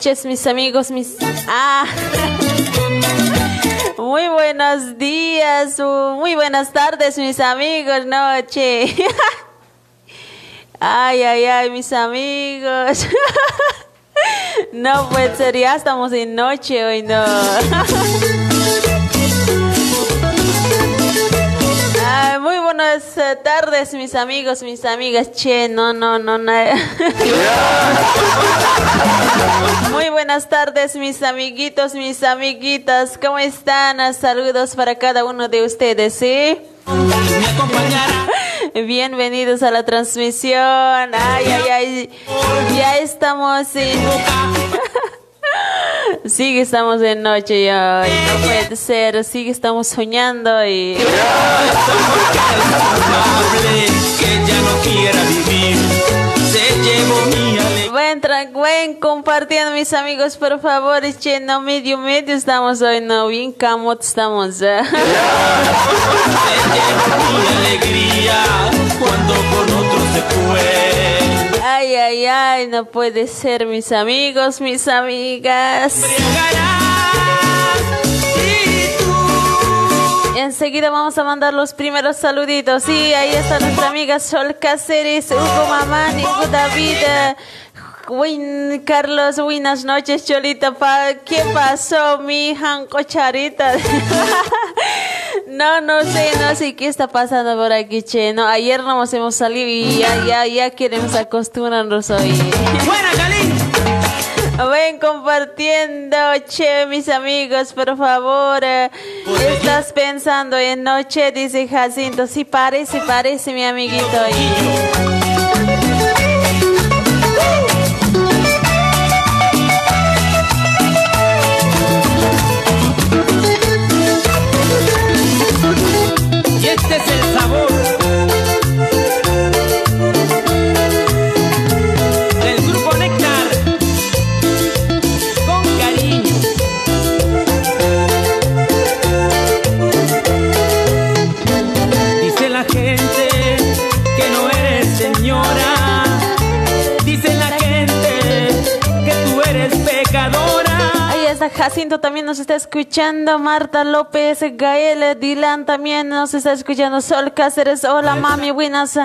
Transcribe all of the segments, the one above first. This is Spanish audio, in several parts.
noches, mis amigos, mis... Ah. Muy buenos días, muy buenas tardes, mis amigos, noche. Ay, ay, ay, mis amigos. No puede ser, ya estamos en noche hoy, no. Eh, tardes, mis amigos, mis amigas. Che, no, no, no, no. Muy buenas tardes, mis amiguitos, mis amiguitas. ¿Cómo están? Saludos para cada uno de ustedes, ¿sí? Bienvenidos a la transmisión. Ay, ay, ay. Ya estamos en. Sí que estamos de noche y no puede ser, sí que estamos soñando y... Buen, buen compartiendo mis amigos, por favor, che, no medio medio estamos hoy, no bien camot estamos. ¿eh? alegría cuando con otros se fue. Ay, ay, no puede ser, mis amigos, mis amigas. Enseguida vamos a mandar los primeros saluditos. Sí, ahí está nuestra amiga Sol Cáceres, Hugo Mamani, Hugo David. Win, Carlos, buenas noches, Cholita. ¿Qué pasó, mi Charita? no, no sé, no sé qué está pasando por aquí, che. No, ayer nos hemos salido y ya, ya, ya queremos acostumbrarnos hoy. ¡Buena, Ven compartiendo, che, mis amigos, por favor. Estás pensando en noche, dice Jacinto. Sí, parece, parece, mi amiguito. este Jacinto también nos está escuchando, Marta López, Gael, Dylan también nos está escuchando, Sol Cáceres, hola mami, buenas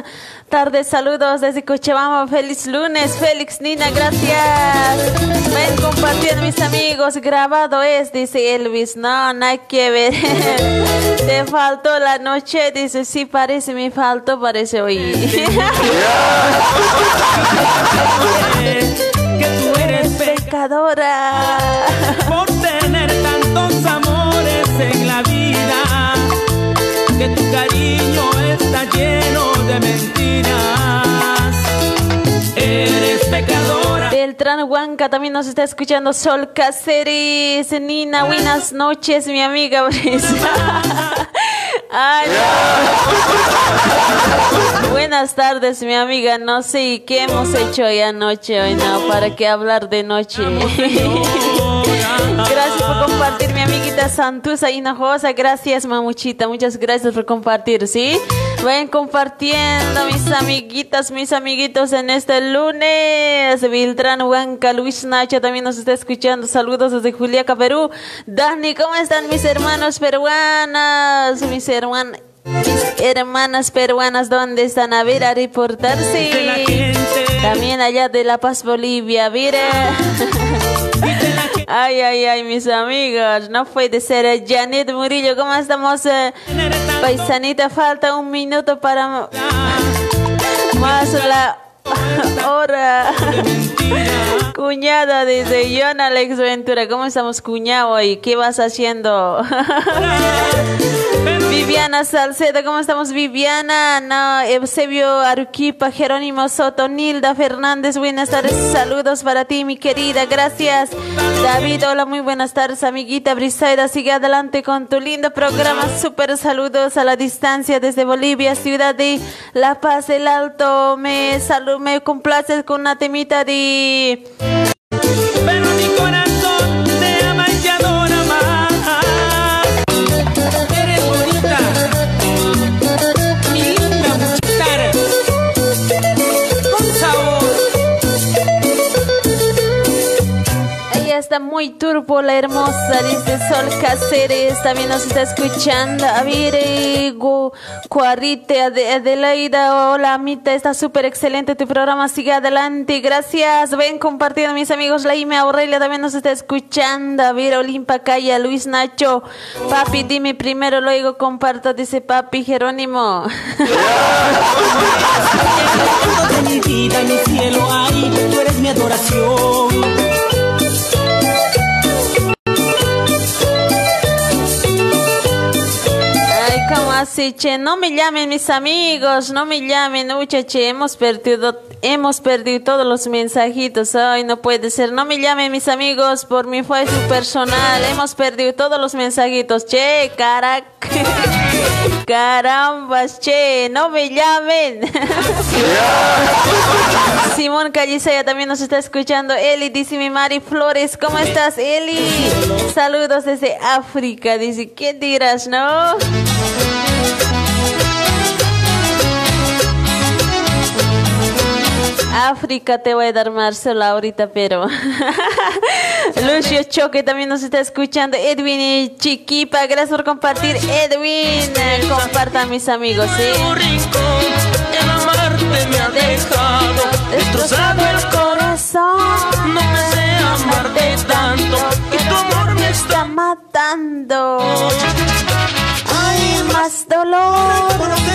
tardes, saludos desde Cochabamba, feliz lunes, Félix, Nina, gracias. Ven compartiendo mis amigos, grabado es, dice Elvis, no, no hay que ver. Te faltó la noche, dice, sí parece, me faltó, parece hoy. pecadora. Por tener de mentiras. Eres pecadora. Beltrán Huanca también nos está escuchando. Sol Cáceres, Nina, buenas noches, mi amiga Brisa. Ay, Buenas tardes, mi amiga. No sé qué hemos hecho hoy anoche, hoy no, para qué hablar de noche. gracias compartir, mi amiguita Santusa Hinojosa. Gracias, mamuchita. Muchas gracias por compartir, ¿sí? Vayan compartiendo, mis amiguitas, mis amiguitos, en este lunes. Viltrán Huanca, Luis Nacho también nos está escuchando. Saludos desde Juliaca, Perú. Dani, ¿cómo están mis hermanos peruanos? Mis hermanos mis hermanas peruanas, ¿dónde están? A ver, a reportarse. También allá de La Paz, Bolivia, mire. Ay, ay, ay, mis amigos, no puede ser. Janet Murillo, ¿cómo estamos? Eh? Paisanita, falta un minuto para más la hora. Cuñada, dice John Alex Ventura, ¿cómo estamos, cuñado? hoy? qué vas haciendo? Viviana Salcedo, ¿cómo estamos Viviana? No, Eusebio Aruquipa, Jerónimo Soto, Nilda Fernández, buenas tardes, saludos para ti mi querida, gracias. David, hola, muy buenas tardes amiguita Brisaida, sigue adelante con tu lindo programa, súper saludos a la distancia desde Bolivia, ciudad de La Paz, el Alto, me, salud, me complaces con una temita de... muy turbo, la hermosa, dice Sol Cáceres, también nos está escuchando. A ver, Cuarite, Adelaida, hola, Amita, está súper excelente tu programa, sigue adelante, gracias. Ven compartiendo, mis amigos, Laime Aurelia también nos está escuchando. A ver, Olimpa Calla, Luis Nacho, papi, dime primero, luego comparto, dice papi Jerónimo. mi vida, mi cielo, tú eres mi adoración. Así, che, no me llamen mis amigos, no me llamen, che, hemos perdido, hemos perdido todos los mensajitos, ay, no puede ser, no me llamen mis amigos por mi Facebook personal, hemos perdido todos los mensajitos, che, carac, carambas, che, no me llamen. Simón Callicea también nos está escuchando, Eli, dice mi Mari Flores, ¿cómo estás, Eli? Saludos desde África, dice, ¿qué dirás, no? África te voy a dar Marcelo ahorita, pero Lucio Choque también nos está escuchando. Edwin y Chiquipa, gracias por compartir. Edwin, compartan mis amigos, ¿sí? El amarte me ha dejado destrozado el corazón. No amarte tanto y tu amor me está matando más dolor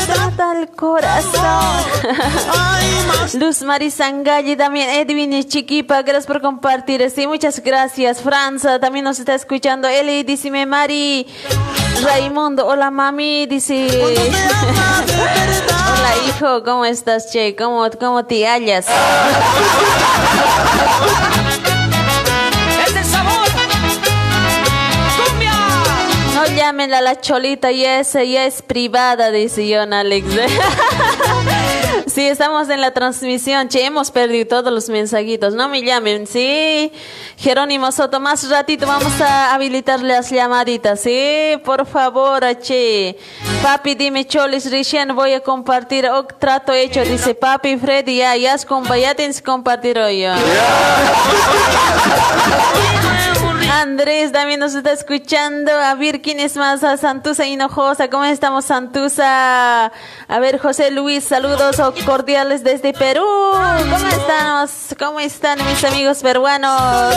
trata el corazón. Luz Marisangalli, también Edwin y Chiquipa, gracias por compartir. Sí, muchas gracias. Franza también nos está escuchando. Eli, dice Mari. Raimundo, hola mami, dice. hola hijo, ¿cómo estás, Che? ¿Cómo, cómo te hallas? llámenla a la cholita y esa ya es privada, dice John Alex. sí, estamos en la transmisión. Che, hemos perdido todos los mensajitos. No me llamen, sí. Jerónimo Soto, más ratito vamos a habilitar las llamaditas, sí. Por favor, che. Papi, dime, Cholis, Rishan, voy a compartir. Oh, trato hecho, dice Papi Freddy, ya, ya, ya tienes que compartir hoy. Andrés también nos está escuchando. A ver quién es más. A Santusa Hinojosa. ¿Cómo estamos, Santusa? A ver, José Luis, saludos cordiales desde Perú. ¿Cómo estamos? ¿Cómo están mis amigos peruanos?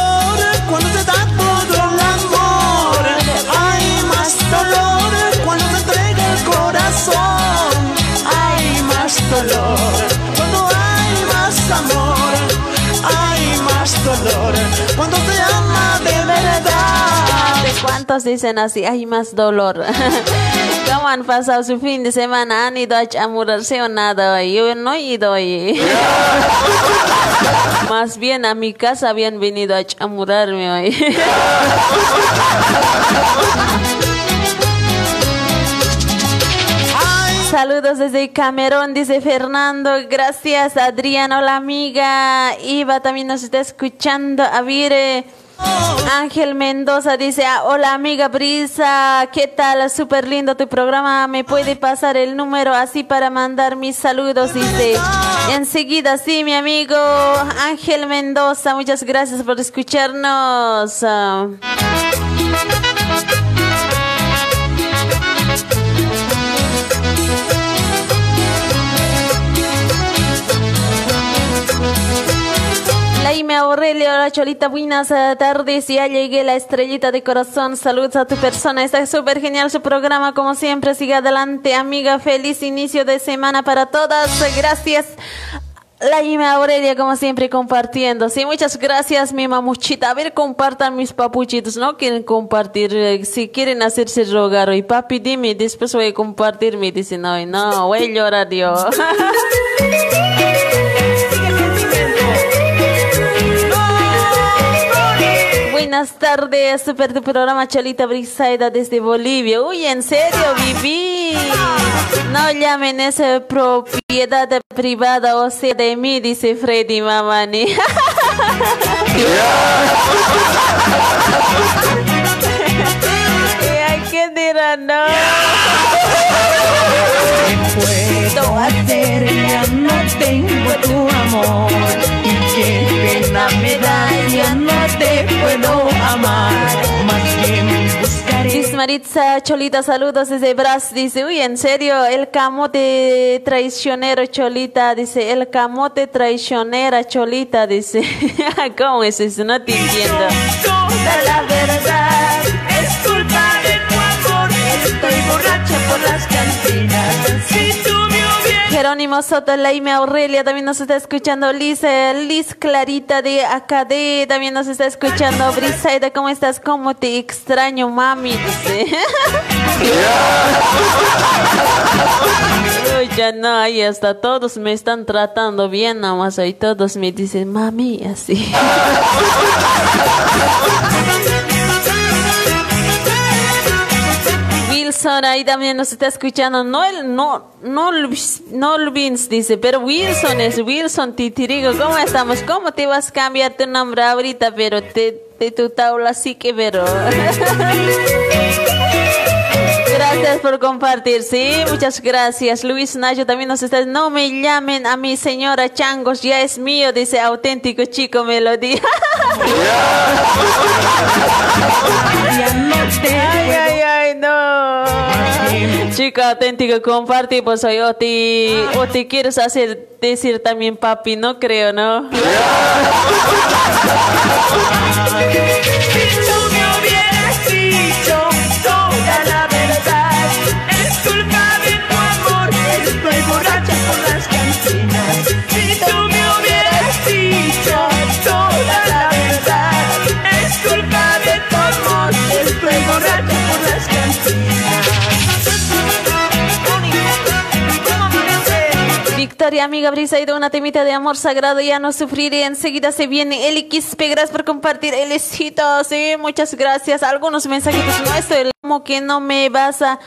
Cuando se da todo el amor, hay más dolor. Cuando se entrega el corazón, hay más dolor. Cuando hay más amor, hay más dolor. Cuando se ¿Cuántos dicen así? Hay más dolor. ¿Cómo han pasado su fin de semana? ¿Han ido a chamurarse o nada? Yo no he ido hoy. Más bien a mi casa habían venido a chamurarme hoy. Saludos desde Camerón, dice Fernando. Gracias, Adrián. Hola, amiga. Iva también nos está escuchando. Avire. Ángel Mendoza dice, ah, hola amiga Brisa, ¿qué tal? Súper lindo tu programa, ¿me puede pasar el número así para mandar mis saludos? Dice, enseguida, sí, mi amigo Ángel Mendoza, muchas gracias por escucharnos. Aurelio, hola Cholita, buenas tardes. Ya llegué la estrellita de corazón. Saludos a tu persona. Está súper genial su programa, como siempre. Sigue adelante, amiga. Feliz inicio de semana para todas. Gracias. Laime Aurelia, como siempre, compartiendo. Sí, muchas gracias, mi mamuchita. A ver, compartan mis papuchitos. No quieren compartir. Eh, si quieren hacerse rogar y papi, dime, después voy a compartir. Me dicen, no, no, voy a llorar yo. buenas tardes. Super tu programa Cholita Brisaida desde Bolivia. Uy, en serio, viví. No llamen esa propiedad privada o sea de mí, dice Freddy Mamani. ¿Qué dirán? No. puedo hacer? Ya no tengo tu amor. Y qué pena me da, ya no amar. Más bien buscaré. Maritza Cholita, saludos desde Bras. Dice, uy, en serio, el camote traicionero Cholita. Dice, el camote traicionera Cholita. Dice, ¿cómo es eso? No te entiendo. Toda la verdad es culpa de tu amor. Estoy borracha por las cantinas. Jerónimo Soto, Laime Aurelia, también nos está escuchando Liz, Liz Clarita de AKD, también nos está escuchando Brisaida, ¿cómo estás? ¿Cómo te extraño, mami? Dice. Uy, ya no, ahí hasta todos me están tratando bien, nada más ahí todos me dicen, mami, así. Wilson ahí también nos está escuchando. No, el, no, no, no Vince dice, pero Wilson es Wilson Titirigo. ¿Cómo estamos? ¿Cómo te vas a cambiar tu nombre ahorita? Pero te, de tu tabla sí que pero. Gracias por compartir, sí, muchas gracias. Luis Nayo también nos está no me llamen a mi señora Changos, ya es mío, dice auténtico chico melodía. ay, ay, ay, no. Chica auténtico, comparte, pues hoy o te, o te quieres hacer decir también papi, no creo, ¿no? Victoria, amiga Brisa, y de una temita de amor sagrado, ya no sufriré. Enseguida se viene Eli Quispe, gracias por compartir. Elisito, sí, muchas gracias. Algunos mensajitos, no estoy como que no me vas a.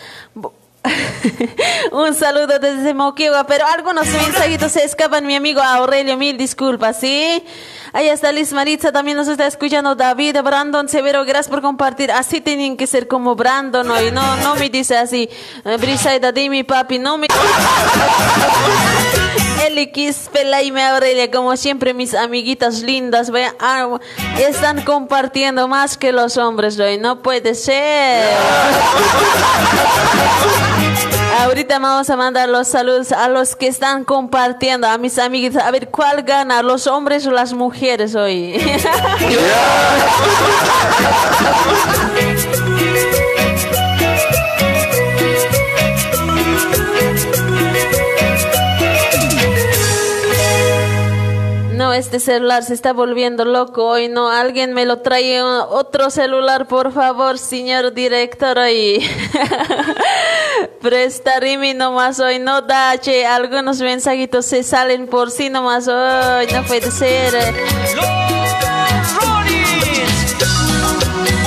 Un saludo desde Moquegua, pero algunos mensajitos se escapan, mi amigo Aurelio, mil disculpas, ¿sí? Ahí está Liz Maritza, también nos está escuchando David, Brandon Severo, gracias por compartir. Así tienen que ser como Brandon hoy, no, no me dice así, eh, Brisaida, di mi papi, no me... Eli Quispe, Laime Aurelia, como siempre mis amiguitas lindas, vean, ah, están compartiendo más que los hombres hoy, no puede ser. Ahorita vamos a mandar los saludos a los que están compartiendo, a mis amiguitos. A ver, ¿cuál gana, los hombres o las mujeres hoy? este celular se está volviendo loco hoy, ¿no? Alguien me lo trae otro celular, por favor, señor director. Y prestarimi nomás hoy, no da, che, algunos mensajitos se salen por sí nomás hoy, no puede ser.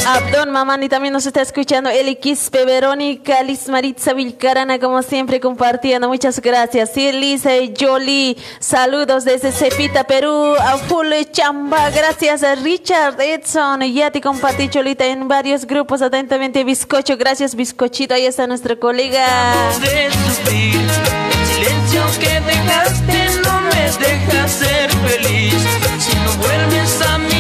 Abdón Mamani también nos está escuchando. Eli Quispe, Verónica, Liz Maritza Vilcarana, como siempre, compartiendo. Muchas gracias. Sí, Lisa y Jolie, saludos desde Cepita, Perú. A Full Chamba, gracias a Richard Edson. Ya te compartí, Cholita, en varios grupos. Atentamente, Bizcocho. Gracias, Bizcochito. Ahí está nuestro colega. que dejaste no me deja ser feliz. Si no vuelves a mi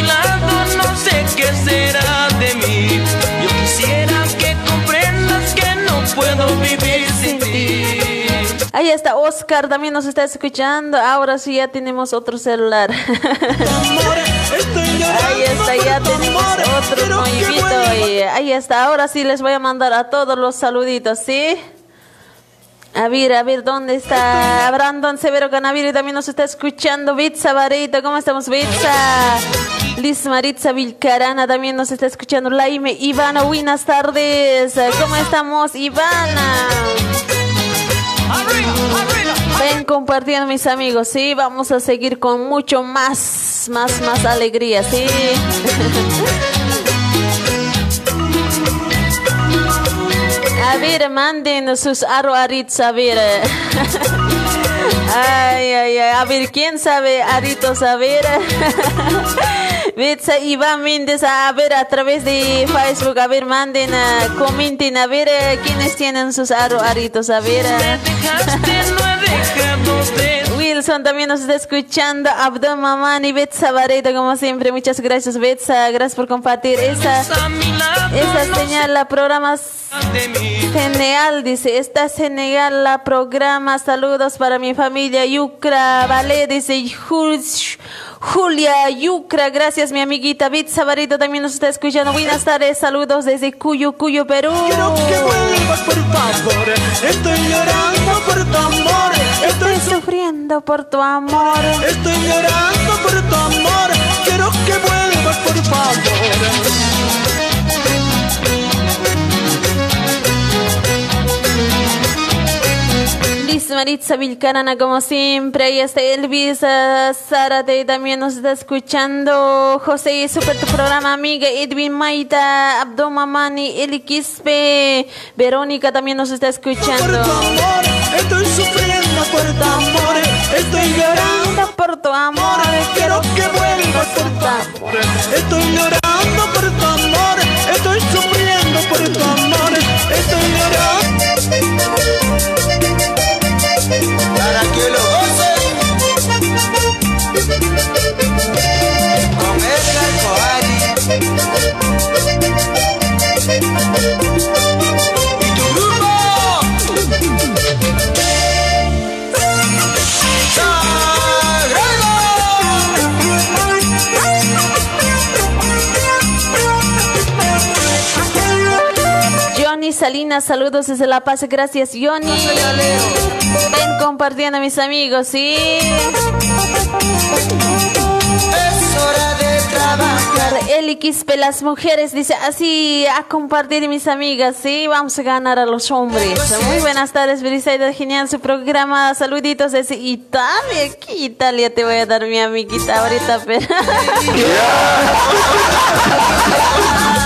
será de mí. Yo quisiera que comprendas que no puedo vivir sin ti. Ahí está Oscar, también nos está escuchando. Ahora sí ya tenemos otro celular. ahí está, ya tenemos otro movimiento. Y ahí está, ahora sí les voy a mandar a todos los saluditos, ¿sí? A ver, a ver, ¿dónde está Brandon Severo Canaviri? También nos está escuchando. Bitsa Barito, ¿cómo estamos, Bitsa? Liz Maritza Vilcarana también nos está escuchando. Laime Ivana, buenas tardes. ¿Cómo estamos, Ivana? Ven compartiendo, mis amigos, sí. Vamos a seguir con mucho más, más, más alegría, sí. A ver, manden sus arroarits, a ver. Ay, ay, ay. A ver, ¿quién sabe aritos? A ver. Betsa Iván Méndez, a ver, a través de Facebook, a ver, manden, comenten, a ver, ¿quiénes tienen sus aritos? A ver. Wilson también nos está escuchando. Abdo Mamani, Betsa Barreto, como siempre. Muchas gracias, Betsa. Gracias por compartir esa, esa señal. La programa Genial, dice. Está genial la programa. Saludos para mi familia. Yucra, vale, dice. Julia Yucra, gracias mi amiguita Betsa Barreto también nos está escuchando. Buenas tardes, saludos desde Cuyo, Cuyo, Perú. Quiero que vuelvas por favor, estoy llorando por tu amor. Estoy sufriendo por tu amor. Estoy llorando por tu amor. Quiero que vuelvas por favor. Liz Maritza Vilcarana, como siempre. Ahí está Elvis Zárate, también nos está escuchando. José, super tu programa, amiga. Edwin Maita, Abdo Mamani, Eli Quispe. Verónica también nos está escuchando. Por tu amor, estoy sufriendo por tu amor. Estoy llorando por tu amor. Quiero que vuelvas por tu amor. Estoy llorando por tu amor. Estoy sufriendo por tu amor. Estoy llorando que lo gocen con Edgar Coari y tu grupo. Johnny Salinas, saludos desde La Paz, gracias Johnny. Compartiendo mis amigos, sí. Es hora de trabajar. Eli Quispe, las mujeres, dice así a compartir mis amigas, sí, vamos a ganar a los hombres. Muy buenas tardes, Brisaida, genial su programa. Saluditos desde Italia. ¿Qué Italia te voy a dar mi amiguita ahorita? Pero...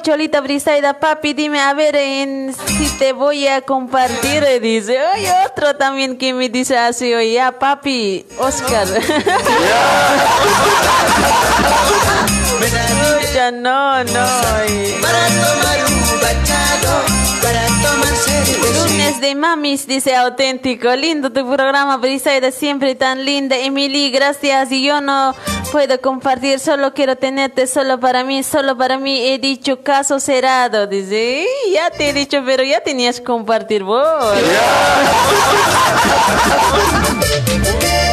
Cholita Brisaida, papi, dime a ver en, si te voy a compartir, dice. Hoy otro también que me dice así, oye, ya papi, Oscar. ya no, no. Para tomar un Lunes de mamis, dice auténtico. Lindo tu programa, Brisaida, siempre tan linda. Emily, gracias. Y yo no puedo compartir, solo quiero tenerte solo para mí, solo para mí. He dicho caso cerrado. Dice, "Y ya te he dicho, pero ya tenías que compartir vos.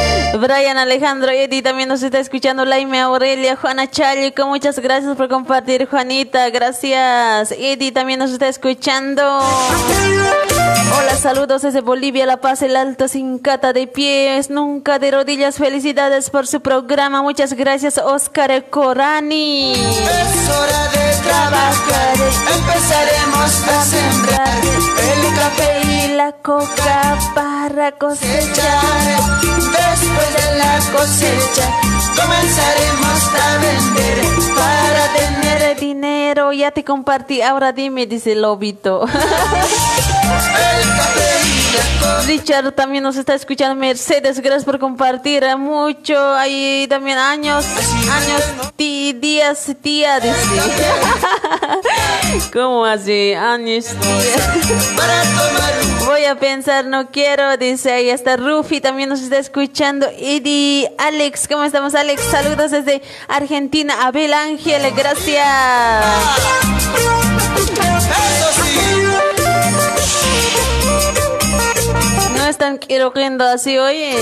Brian Alejandro Eddie también nos está escuchando. Laime Aurelia, Juana Chalico, muchas gracias por compartir, Juanita. Gracias. Eddie también nos está escuchando. Hola, saludos desde Bolivia, La Paz, el Alto, sin cata de pies, nunca de rodillas. Felicidades por su programa. Muchas gracias, Oscar Corani. Es hora de trabajar, empezaremos a sembrar el café la coca para cosechar. Después de la cosecha, comenzaremos a vender para tener dinero. Ya te compartí, ahora dime, dice el lobito. Richard también nos está escuchando. Mercedes, gracias por compartir mucho. Ahí también años, años, días, tía, dice. ¿Cómo así? Años, Voy a pensar, no quiero, dice. Ahí está Rufi, también nos está escuchando. Y Alex, ¿cómo estamos, Alex? Saludos desde Argentina. Abel Ángel, gracias. No están queriendo así, oye.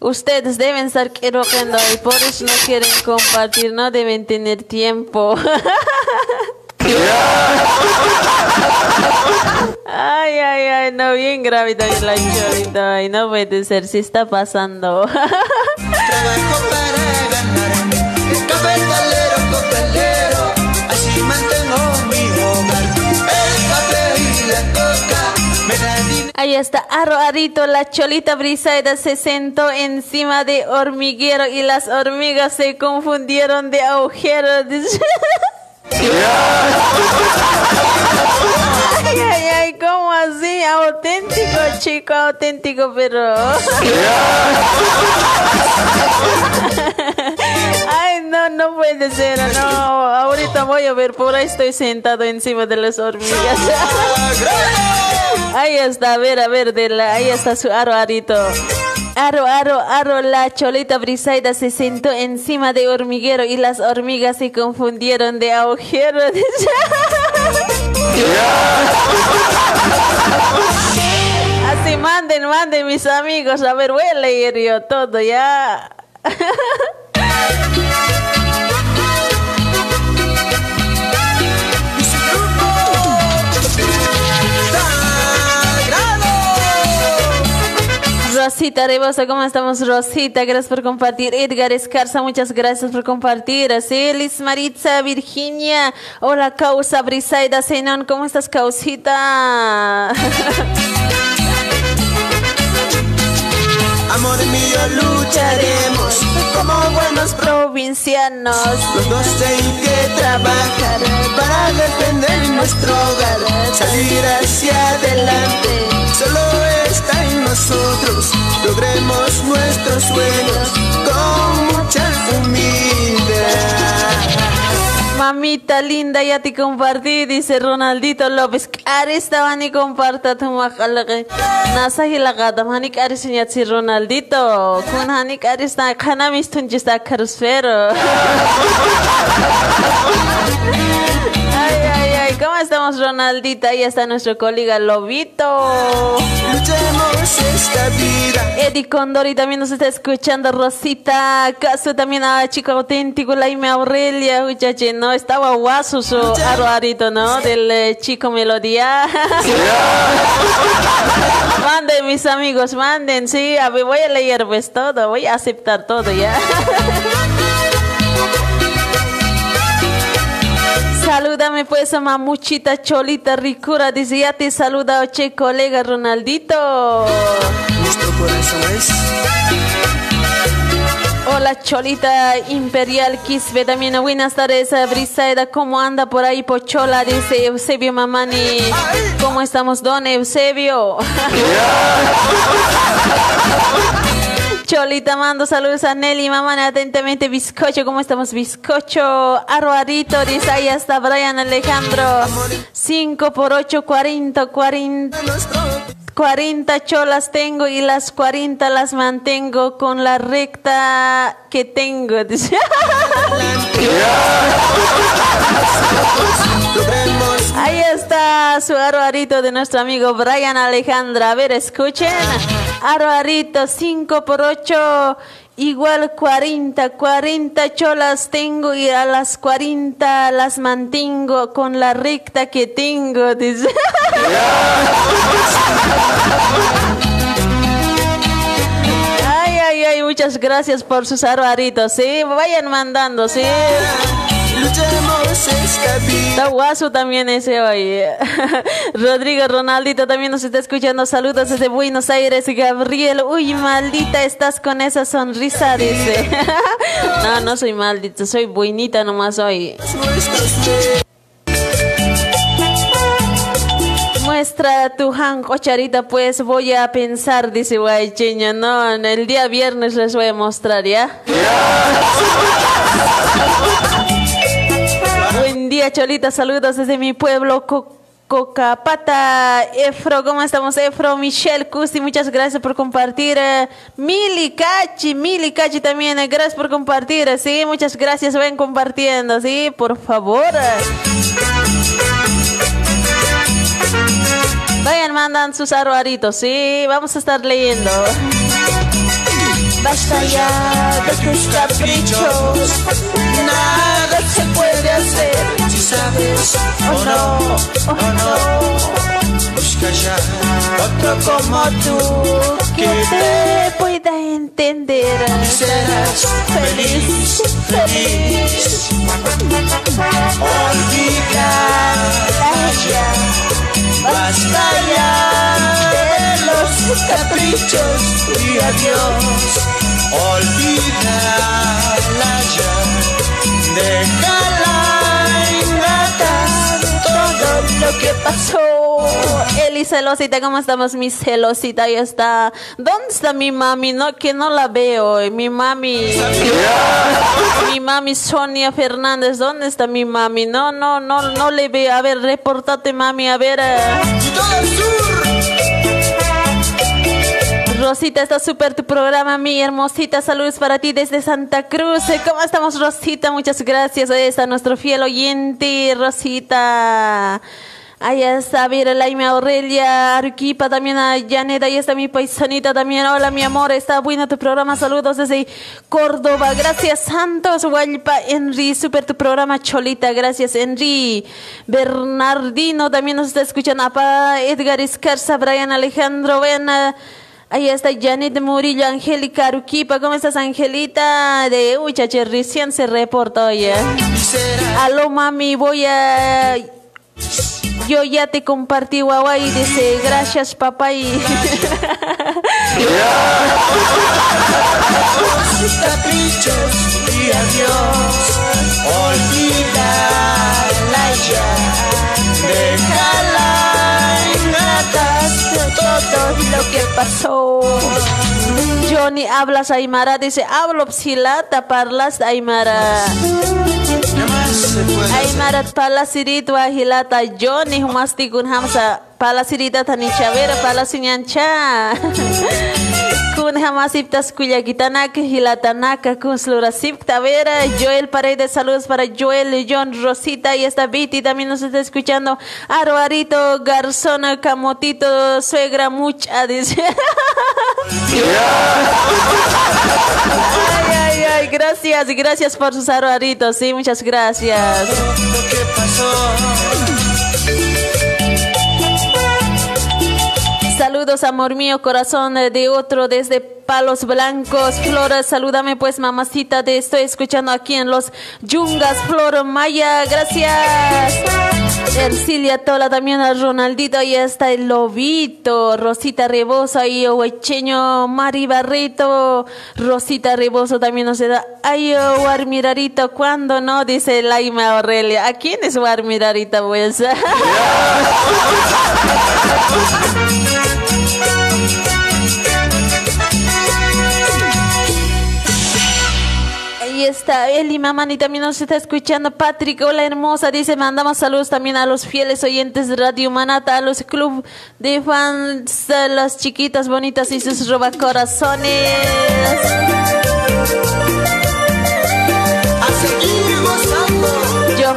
Ustedes deben estar queriendo y por eso no quieren compartir, no deben tener tiempo. Ay, ay, ay, no, bien grave también la chorita. Y no puede ser, si está pasando. Ahí está, Aro Arito, la cholita brisaida se sentó encima de hormiguero y las hormigas se confundieron de agujero. Ay, ay, ay, ¿cómo así? Auténtico, chico, auténtico, pero. Ay, no, no puede ser, no. Ahorita voy a ver, por ahí estoy sentado encima de las hormigas. Ahí está, a ver, a ver, ahí está su aro arito. Aro, aro, aro, la cholita brisaida se sentó encima de hormiguero y las hormigas se confundieron de agujero. Así manden, manden mis amigos. A ver, voy a leer yo todo ya. Rosita Rebosa, ¿cómo estamos, Rosita? Gracias por compartir. Edgar Escarza, muchas gracias por compartir. Celis Maritza, Virginia. Hola, Causa Brisaida Zenón, ¿cómo estás, Causita? Amor mío, lucharemos como buenos provincianos. Los dos hay que trabajar para defender nuestro hogar, salir hacia adelante. Solo está en nosotros, logremos nuestros sueños con mucha humildad. Mamita linda, ya te compartí, dice Ronaldito López. Aris ni comparta tu makalaki. Nasa hilagada, manik aris niya si Ronaldito. Kung hanik aris na kanamis tunjis na ¿cómo estamos, Ronaldita? Ahí está nuestro colega Lobito. Luchemos esta vida. Eddie Condori también nos está escuchando, Rosita. Caso también a chico auténtico, Laime Aurelia. Muchache, no, estaba guaso su aro arito, ¿no? Del eh, chico Melodía. manden, mis amigos, manden, sí. A ver, voy a leer pues todo, voy a aceptar todo ya. Salúdame pues a mamuchita cholita ricura, dice ya te saluda oche colega Ronaldito. Nuestro corazón es Hola Cholita Imperial Quispe, también buenas tardes Brisaida, ¿cómo anda por ahí Pochola? Dice Eusebio Mamani, ¿cómo estamos don Eusebio? Cholita, mando saludos a Nelly, mamá, atentamente, bizcocho, ¿cómo estamos? Bizcocho, arroadito, dice, ahí está Brian Alejandro, 5 por 8, 40, 40, 40 cholas tengo y las 40 las mantengo con la recta que tengo. Ahí está su aroarito de nuestro amigo Brian Alejandra. A ver, escuchen. Aroarito 5 por 8 Igual 40, 40 cholas tengo y a las 40 las mantengo con la recta que tengo. Dice. Ay, ay, ay, muchas gracias por sus arbaritos, sí, vayan mandando, sí. Está guaso también ese hoy. Rodrigo Ronaldito también nos está escuchando. Saludos desde Buenos Aires. Gabriel, uy, maldita, estás con esa sonrisa, dice. no, no soy maldita, soy buenita nomás hoy. Muestra tu han cocharita, pues voy a pensar, dice Guaycheña. No, el día viernes les voy a mostrar, ¿ya? Buen día, Cholita. Saludos desde mi pueblo, Cocapata. Efro, ¿cómo estamos, Efro? Michelle Custi, muchas gracias por compartir. Eh, Mili Cachi, Mili Cachi también, eh, gracias por compartir. Sí, muchas gracias. Ven compartiendo, sí, por favor. Vayan, mandan sus arbaritos, sí, vamos a estar leyendo. Basta ya de tus caprichos, nada se puede hacer si sabes o no, o no. Busca ya Otro como tú que te pueda entender. serás feliz, feliz. Olvídala ya, basta ya caprichos y adiós. Olvídala ya, déjala en atrás todo Lo que pasó, Eli celosita, ¿cómo estamos? Mi celosita ya está. ¿Dónde está mi mami? No, que no la veo. Mi mami, mi mami Sonia Fernández, ¿dónde está mi mami? No, no, no, no le veo. A ver, reportate, mami, a ver. eh. Rosita, está súper tu programa, mi hermosita. Saludos para ti desde Santa Cruz. Eh, ¿Cómo estamos, Rosita? Muchas gracias. Ahí está nuestro fiel oyente, Rosita. Ahí está, mira, Laime Aurelia, Arequipa, también a Janet, ahí está mi paisanita también. Hola, mi amor, está bueno tu programa. Saludos desde Córdoba. Gracias, Santos, Guaypa, Henry, súper tu programa, Cholita. Gracias, Henry. Bernardino también nos está escuchando. Apa, Edgar Escarza, Brian Alejandro, ven. Ah, Ahí está Janet Murillo, Angélica Aruquipa. ¿Cómo estás, Angelita? De Uy, chache, recién se reportó, oye. Aló, mami, voy a... Yo ya te compartí, guagua, y dice, gracias, papá. Y... sus caprichos y adiós. Olvídala ya, déjala lo que pasó. Johnny, hablas Aymara, dice, hablo psilata, parlas Aymara. Aymara, palasirit wahilata, Johnny, humastikun hamsa, palasirita tani chavera, palasinyancha. Kun hamasiptas kuya gitanak, hilatanaka, kun slurasip tavera, Joel Paredes, saludos para Joel, John Rosita y esta Viti también nos está escuchando. Aruarito, Garzona, Camotito, suegra mucha, dice. Ay, ay, ay, gracias, gracias por sus aruaritos, sí, muchas gracias. pasó. Saludos, amor mío, corazón eh, de otro desde Palos Blancos. Flora, salúdame pues, mamacita, te estoy escuchando aquí en los Yungas, Flor Maya, gracias. Ercilia Tola, también a Ronaldito, ahí está el Lobito, Rosita Reboso, ahí Huecheño, Mari Barrito, Rosita Reboso también nos da, ay, Warmirarito, ¿cuándo no? Dice Laima Aurelia. ¿A quién es Warmirarita, pues? Está Eli Mamani también nos está escuchando. Patrick, hola hermosa, dice, mandamos saludos también a los fieles oyentes de Radio Manata, a los club de fans, a las chiquitas bonitas y sus robacorazones.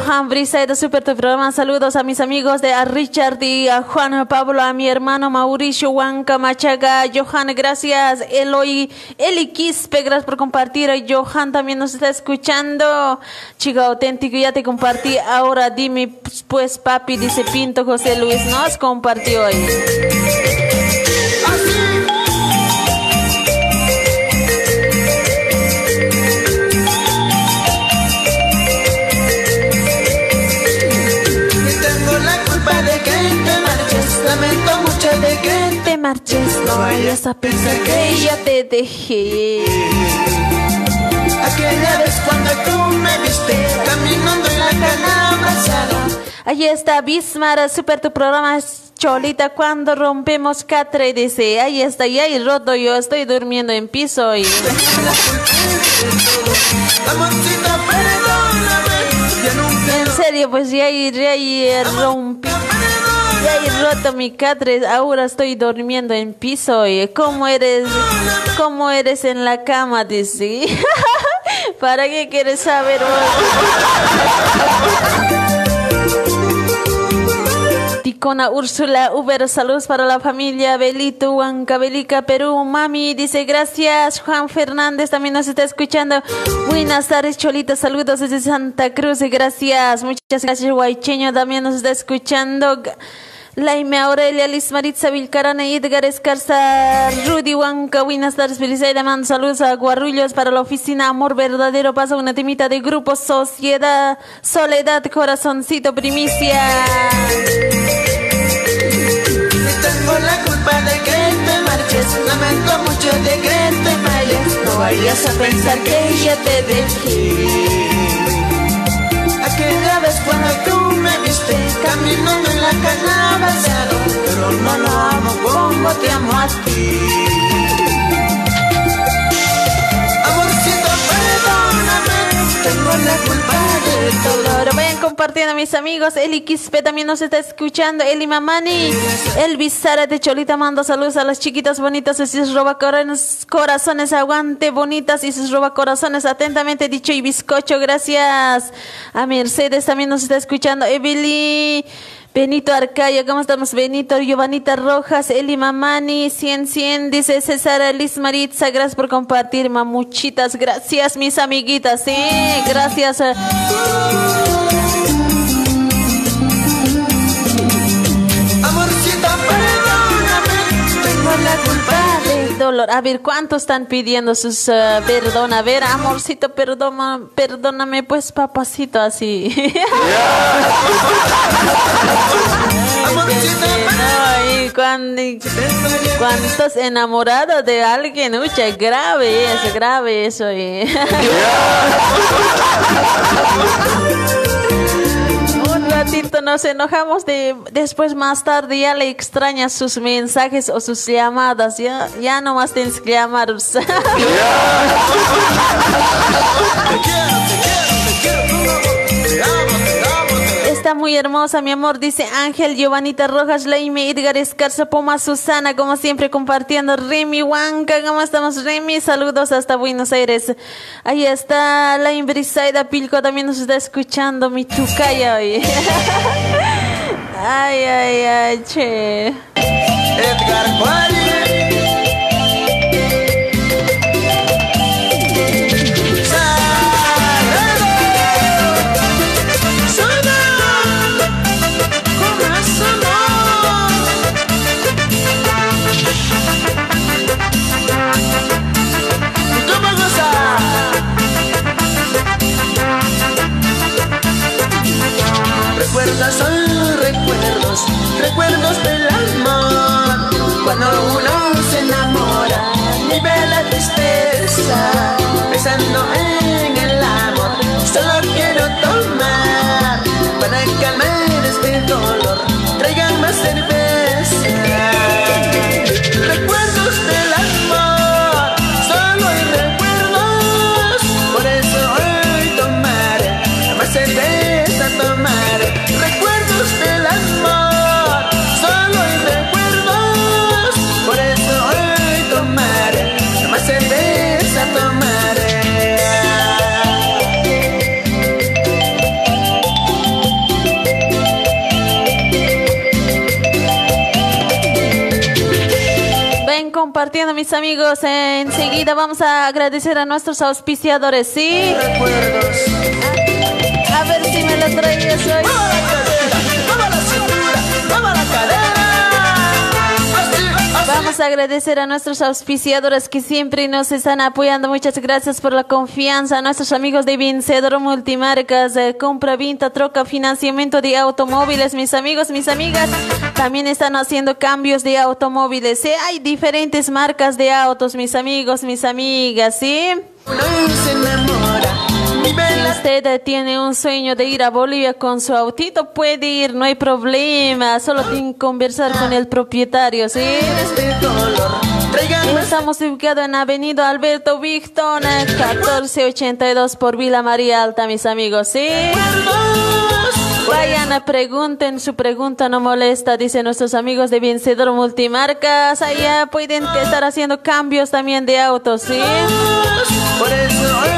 Johan Briseida, super tu programa. Saludos a mis amigos de a Richard y a Juan Pablo, a mi hermano Mauricio Huanca Machaga. Johan, gracias. Eloy, Eli Quispe, gracias por compartir. Johan también nos está escuchando. Chica auténtico, ya te compartí. Ahora dime, pues, papi, dice Pinto José Luis, nos compartió hoy. Marches, no vayas a pensar que ya te dejé. Aquella vez cuando tú me viste caminando en la cana avanzada. Ahí está Bismar, super tu programa Cholita cuando rompemos catra y dice, ahí está, ya y roto, yo estoy durmiendo en piso y... En serio, pues ya y, ya y rompí. Ya he roto mi catre, ahora estoy durmiendo en piso y ¿cómo eres? ¿Cómo eres en la cama? Dice. ¿Para qué quieres saber? Ticona Úrsula Uber, saludos para la familia. Belito, Huancabelica, Perú, mami, dice gracias, Juan Fernández también nos está escuchando, buenas tardes, Cholita, saludos desde Santa Cruz, gracias, muchas gracias, Guaycheño también nos está escuchando, Laime Aurelia, Liz Maritza Vilcarana, Edgar Escarza, Rudy Huanca, buenas tardes, felicidades, mando saludos a Guarullos para la oficina Amor Verdadero, pasa una temita de grupo Sociedad, Soledad, Corazoncito, Primicia. La culpa de que te marches, lamento mucho de que te vayas, no vayas a pensar que ya te dejé. Aquella vez cuando tú me viste caminando en la cana avanzado, pero no lo amo como te amo a ti. Tengo la culpa de todo. Vayan compartiendo mis amigos. Eli Quispe también nos está escuchando. Eli Mamani. Elvis Sara de Cholita mando saludos a las chiquitas bonitas y sus roba corazones. Aguante bonitas y sus roba corazones. Atentamente dicho y bizcocho. Gracias. A Mercedes también nos está escuchando. Evely. Benito Arcayo, ¿cómo estamos? Benito, Giovanita Rojas, Eli Mamani, 100, 100, dice César Liz Maritza, gracias por compartir, mamuchitas, gracias mis amiguitas, sí, gracias. Amorcito, perdóname, tengo la dolor. A ver, ¿cuántos están pidiendo sus uh, perdón? A ver, amorcito, perdona, perdóname, pues papacito, así. Cuando, cuando estás enamorado de alguien, ucha, grave eso, grave eso. y- Ratito nos enojamos de después más tarde ya le extrañas sus mensajes o sus llamadas, ya, ya nomás tienes que llamar. Muy hermosa, mi amor, dice Ángel, Giovanita Rojas, Laime, Edgar Escarza, Poma, Susana, como siempre compartiendo. Remy Huanca, ¿cómo estamos, Remy? Saludos hasta Buenos Aires. Ahí está la Brisaida Pilco, también nos está escuchando, mi tucaya hoy. ay, ay, ay, che. Edgar Juárez. Del amor. Cuando uno se enamora y ve la tristeza, pensando en el amor, solo quiero compartiendo, mis amigos. enseguida vamos a agradecer a nuestros auspiciadores, ¿sí? Recuerdos. A, ver si me lo traes hoy. Agradecer a nuestros auspiciadores que siempre nos están apoyando. Muchas gracias por la confianza. A nuestros amigos de Vencedor Multimarcas, compra, venta, troca, financiamiento de automóviles. Mis amigos, mis amigas, también están haciendo cambios de automóviles. Hay diferentes marcas de autos, mis amigos, mis amigas, ¿sí? Si usted tiene un sueño de ir a Bolivia con su autito, puede ir, no hay problema. Solo tiene que conversar con el propietario, ¿sí? Estamos ubicados en Avenida Alberto Victon, 1482 por Vila María Alta, mis amigos, ¿sí? Vayan, pregunten, su pregunta no molesta, dicen nuestros amigos de Vencedor Multimarcas. Allá pueden estar haciendo cambios también de autos, ¿sí? Por eso,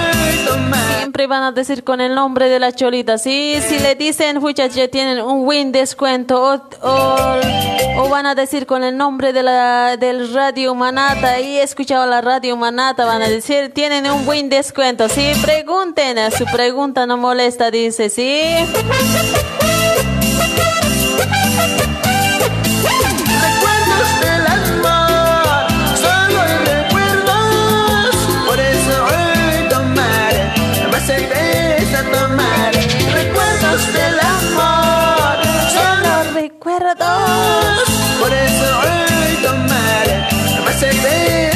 Siempre van a decir con el nombre de la cholita. ¿sí? Si le dicen, ya tienen un win descuento. O, van a decir con el nombre de la, del Radio Manata. Y he escuchado la Radio Manata. Van a decir, tienen un win descuento. Sí, pregunten. Su pregunta no molesta, dice. Sí. Más cerveza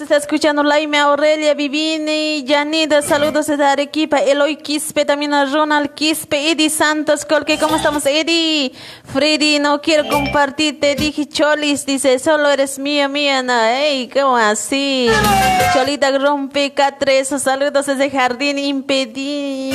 Está escuchando Laime Aurelia, Vivini, Yanida, saludos desde Arequipa, Eloy Quispe, también a Ronald Quispe, Eddie Santos, Colque, ¿cómo estamos? Eddie, Freddy, no quiero compartir, te dije Cholis, dice, solo eres mía, mía, no, ey, ¿cómo así? Cholita rompe K3, saludos desde Jardín Impedí.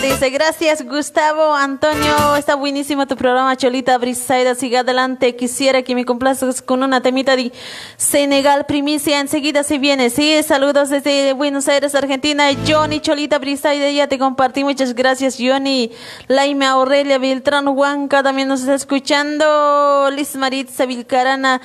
Dice, gracias Gustavo, Antonio, está buenísimo tu programa, Cholita Brisaida, sigue adelante, quisiera que me complazcas con una temita de Senegal, primicia, enseguida se viene, sí, saludos desde Buenos Aires, Argentina, Johnny, Cholita Brisaida, ya te compartí, muchas gracias Johnny, Laime Aurelia, Viltrán, Huanca, también nos está escuchando, Liz Maritza, Vilcarana,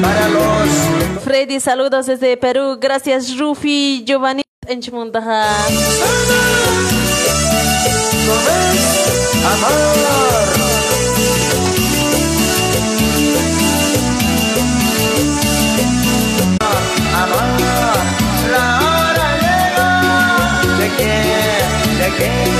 para los Freddy, saludos desde Perú. Gracias, Rufi, Giovanni, en Chimuntaja. Amor. Amor, de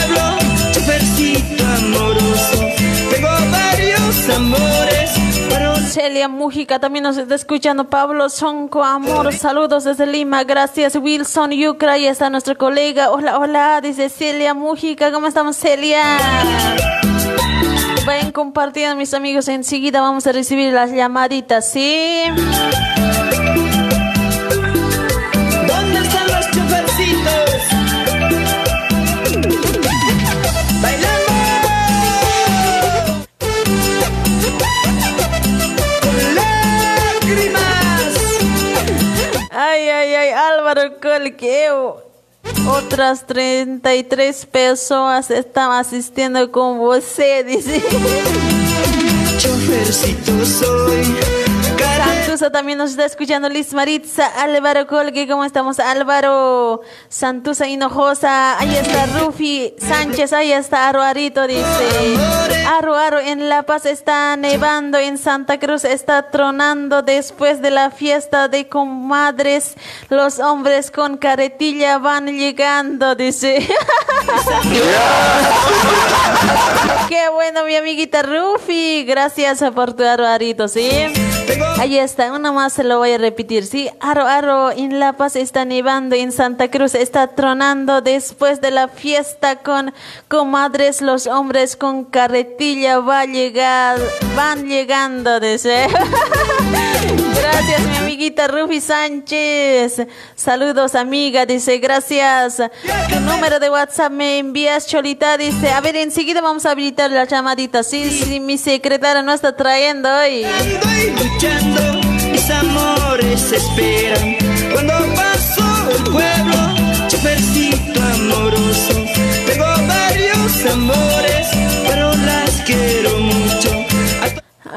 Celia Mujica también nos está escuchando. Pablo Sonco, amor, saludos desde Lima. Gracias, Wilson Yucra. Y está nuestra colega. Hola, hola, dice Celia Mujica. ¿Cómo estamos, Celia? Vayan compartiendo, mis amigos. Enseguida vamos a recibir las llamaditas, ¿sí? Colque. Otras 33 personas están asistiendo con vos, dice. Chofercito soy. También nos está escuchando Liz Maritza, Álvaro Colque, ¿cómo estamos? Álvaro, Santusa Hinojosa, ahí está Rufi Sánchez, ahí está Aruarito, dice. Aru, en La Paz está nevando, en Santa Cruz está tronando después de la fiesta de comadres, los hombres con caretilla van llegando, dice. Qué bueno, mi amiguita Rufi, gracias por tu Aruarito, ¿sí? Ahí está, una más se lo voy a repetir, ¿sí? Aro, aro, en La Paz está nevando, en Santa Cruz está tronando, después de la fiesta con comadres, los hombres con carretilla va a llegar, van llegando, dice. Gracias, mi amiguita Rufi Sánchez. Saludos, amiga, dice, gracias. Tu número de WhatsApp me envías, Cholita, dice, a ver, enseguida vamos a habilitar la llamadita, sí, sí, mi secretaria no está trayendo hoy. Ando luchando, mis amores esperan. Cuando paso el pueblo, chofercito amoroso. Tengo varios amores,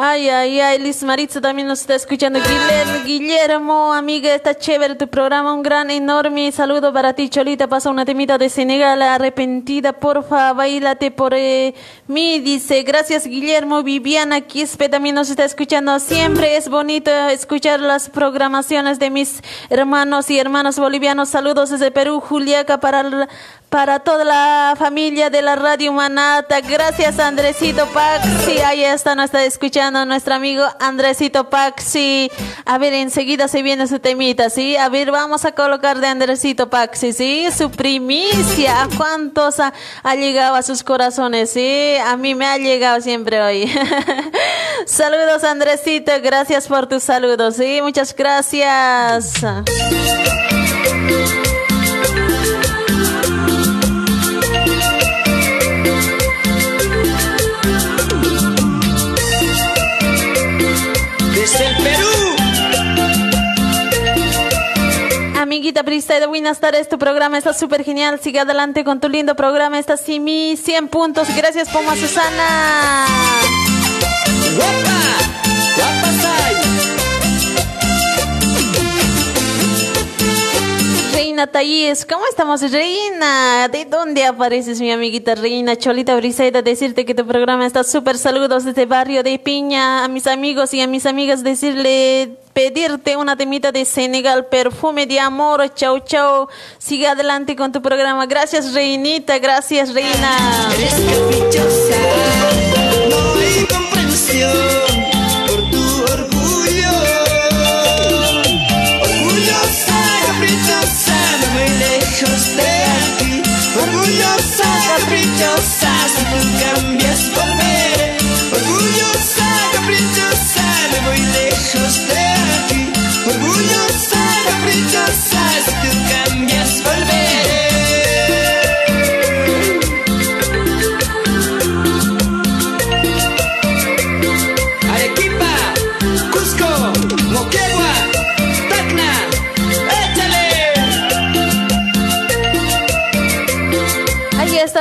Ay, ay, ay, Liz Maritza también nos está escuchando. Guillermo, Guillermo, amiga, está chévere tu programa. Un gran, enorme saludo para ti, Cholita. Pasa una temita de Senegal, arrepentida, porfa, bailate por eh, mí. Dice, gracias, Guillermo. Viviana Quispe también nos está escuchando. Siempre es bonito escuchar las programaciones de mis hermanos y hermanas bolivianos. Saludos desde Perú, Juliaca, para, para toda la familia de la Radio Manata. Gracias, Andresito Paxi. Ahí está, nos está escuchando nuestro amigo Andresito Paxi. A ver, enseguida se viene su temita, ¿sí? A ver, vamos a colocar de Andresito Paxi, ¿sí? Su primicia. ¿A cuántos ha, ha llegado a sus corazones, sí? A mí me ha llegado siempre hoy. saludos, Andresito. Gracias por tus saludos, ¿sí? Muchas gracias. Amiguita Brista, buenas tardes. Tu programa está súper genial. Sigue adelante con tu lindo programa. Está Simi 100 puntos. Gracias, Poma Susana. Reina Thais, ¿cómo estamos, Reina? ¿De dónde apareces, mi amiguita Reina? Cholita Briseida, decirte que tu programa está súper saludos desde barrio de Piña. A mis amigos y a mis amigas decirle, pedirte una temita de Senegal, perfume de amor. Chau, chau. Sigue adelante con tu programa. Gracias, Reinita. Gracias, Reina. Eres no hay comprensión caprichosa, si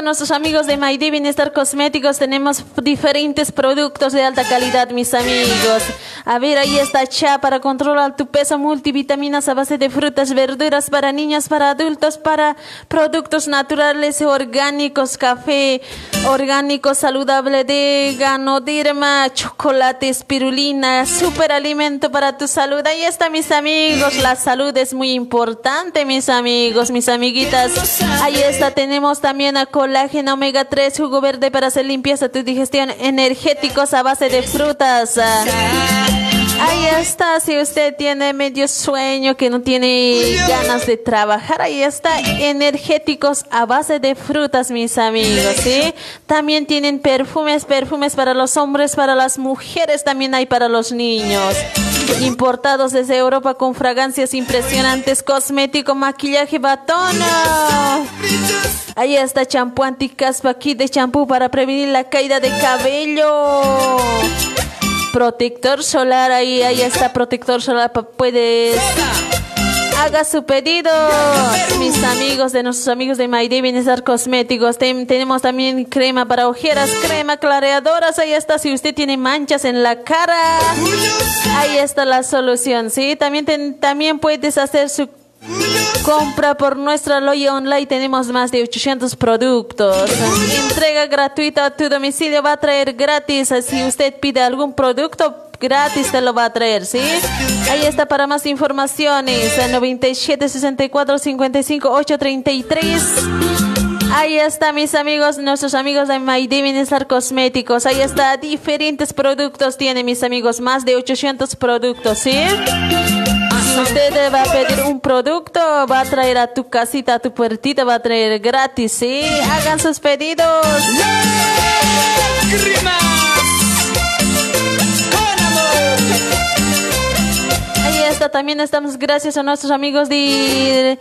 nuestros amigos de My Bienestar Cosméticos. Tenemos diferentes productos de alta calidad, mis amigos. A ver, ahí está Cha para controlar tu peso, multivitaminas a base de frutas, verduras para niños, para adultos, para productos naturales, orgánicos, café orgánico, saludable de ganoderma, chocolate, espirulina, superalimento para tu salud. Ahí está, mis amigos. La salud es muy importante, mis amigos, mis amiguitas. Ahí está, tenemos también a colágeno omega 3, jugo verde para hacer limpieza tu digestión, energéticos a base de frutas. Ah, Ahí está, si usted tiene medio sueño, que no tiene ganas de trabajar, ahí está, energéticos a base de frutas, mis amigos, ¿sí? También tienen perfumes, perfumes para los hombres, para las mujeres, también hay para los niños. Importados desde Europa con fragancias impresionantes, cosmético, maquillaje, batón. Ahí está champú anticaspa, kit de champú para prevenir la caída de cabello. Protector solar, ahí, ahí está protector solar. Puedes Haga su pedido, mis amigos, de nuestros amigos de My Day Cosméticos. tenemos también crema para ojeras, crema clareadoras. Ahí está, si usted tiene manchas en la cara, ahí está la solución, ¿sí? También, también puedes hacer su Compra por nuestra loya online. Tenemos más de 800 productos. Entrega gratuita a tu domicilio. Va a traer gratis. Si usted pide algún producto, gratis te lo va a traer, ¿sí? Ahí está para más informaciones. 97 64 55 833. Ahí está, mis amigos, nuestros amigos de My Bienestar Cosméticos. Ahí está, diferentes productos tiene, mis amigos, más de 800 productos, ¿sí? Usted va a pedir un producto, va a traer a tu casita, a tu puertita, va a traer gratis, ¿sí? Hagan sus pedidos. Ahí está, también estamos gracias a nuestros amigos de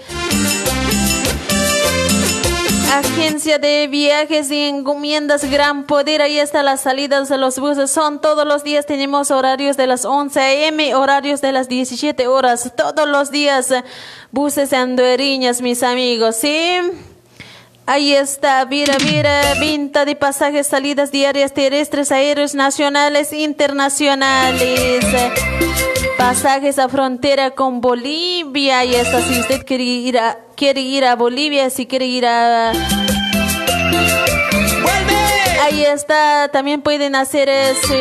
Agencia de Viajes y Encomiendas Gran Poder. Ahí está las salidas de los buses. Son todos los días. Tenemos horarios de las 11 a.m., horarios de las 17 horas. Todos los días buses andueriñas, mis amigos. ¿Sí? Ahí está, mira, mira, vinta de pasajes, salidas diarias terrestres, aéreos nacionales, internacionales. Pasajes a frontera con Bolivia. Ahí está, si usted quiere ir a, quiere ir a Bolivia, si quiere ir a... Ahí está, también pueden hacer eso.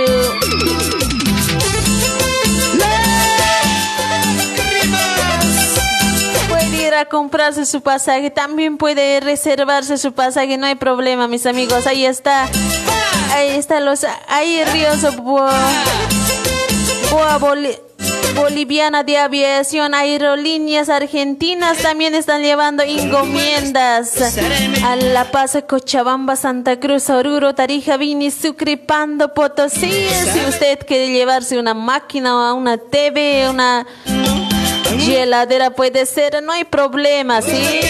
Comprarse su pasaje, también puede reservarse su pasaje, no hay problema, mis amigos. Ahí está. Ahí está los ahí ríos Boa, Boa Boliviana de Aviación, Aerolíneas Argentinas también están llevando encomiendas a La Paz, Cochabamba, Santa Cruz, Oruro, Tarija, Vini, Sucre, Pando, Potosí. Si usted quiere llevarse una máquina o una TV, una Heladera puede ser, no hay problema, ¿sí?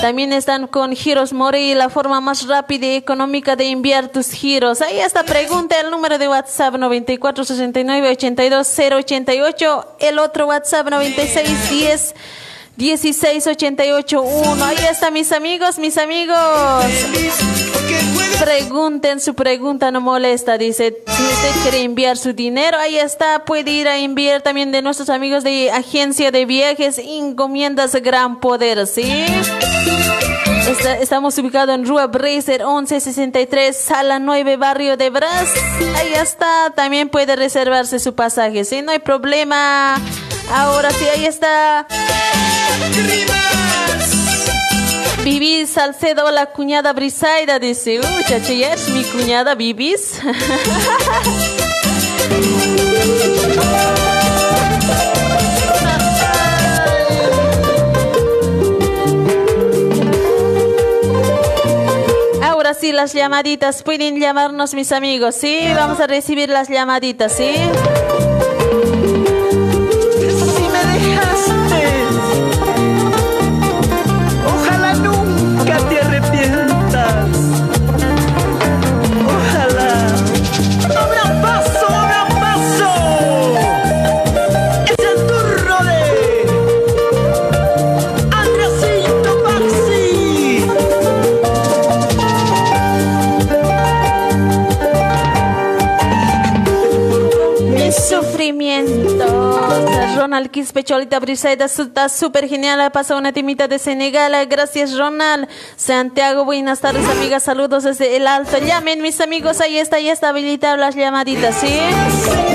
También están con Giros Mori, la forma más rápida y económica de enviar tus giros. Ahí está, pregunta el número de WhatsApp 9469 82088, el otro WhatsApp 9610 16881. Ahí está, mis amigos, mis amigos. Pregunten su pregunta, no molesta. Dice, si usted quiere enviar su dinero, ahí está. Puede ir a enviar también de nuestros amigos de Agencia de Viajes, Encomiendas Gran Poder, ¿sí? estamos ubicados en Rua Bracer 1163, Sala 9, Barrio de Bras. Ahí está. También puede reservarse su pasaje, ¿sí? No hay problema. Ahora sí, ahí está. Vivis Salcedo, la cuñada Brisaida, dice, uy, chachi, es mi cuñada Vivis. Ahora sí, las llamaditas, pueden llamarnos mis amigos, ¿sí? Vamos a recibir las llamaditas, ¿sí? Quispe Cholita Briseida está súper genial. Ha pasado una timita de Senegal. Gracias, Ronald. Santiago, buenas tardes, amigas. Saludos desde el alto. Llamen, mis amigos. Ahí está, ya está habilitado las llamaditas, ¿sí?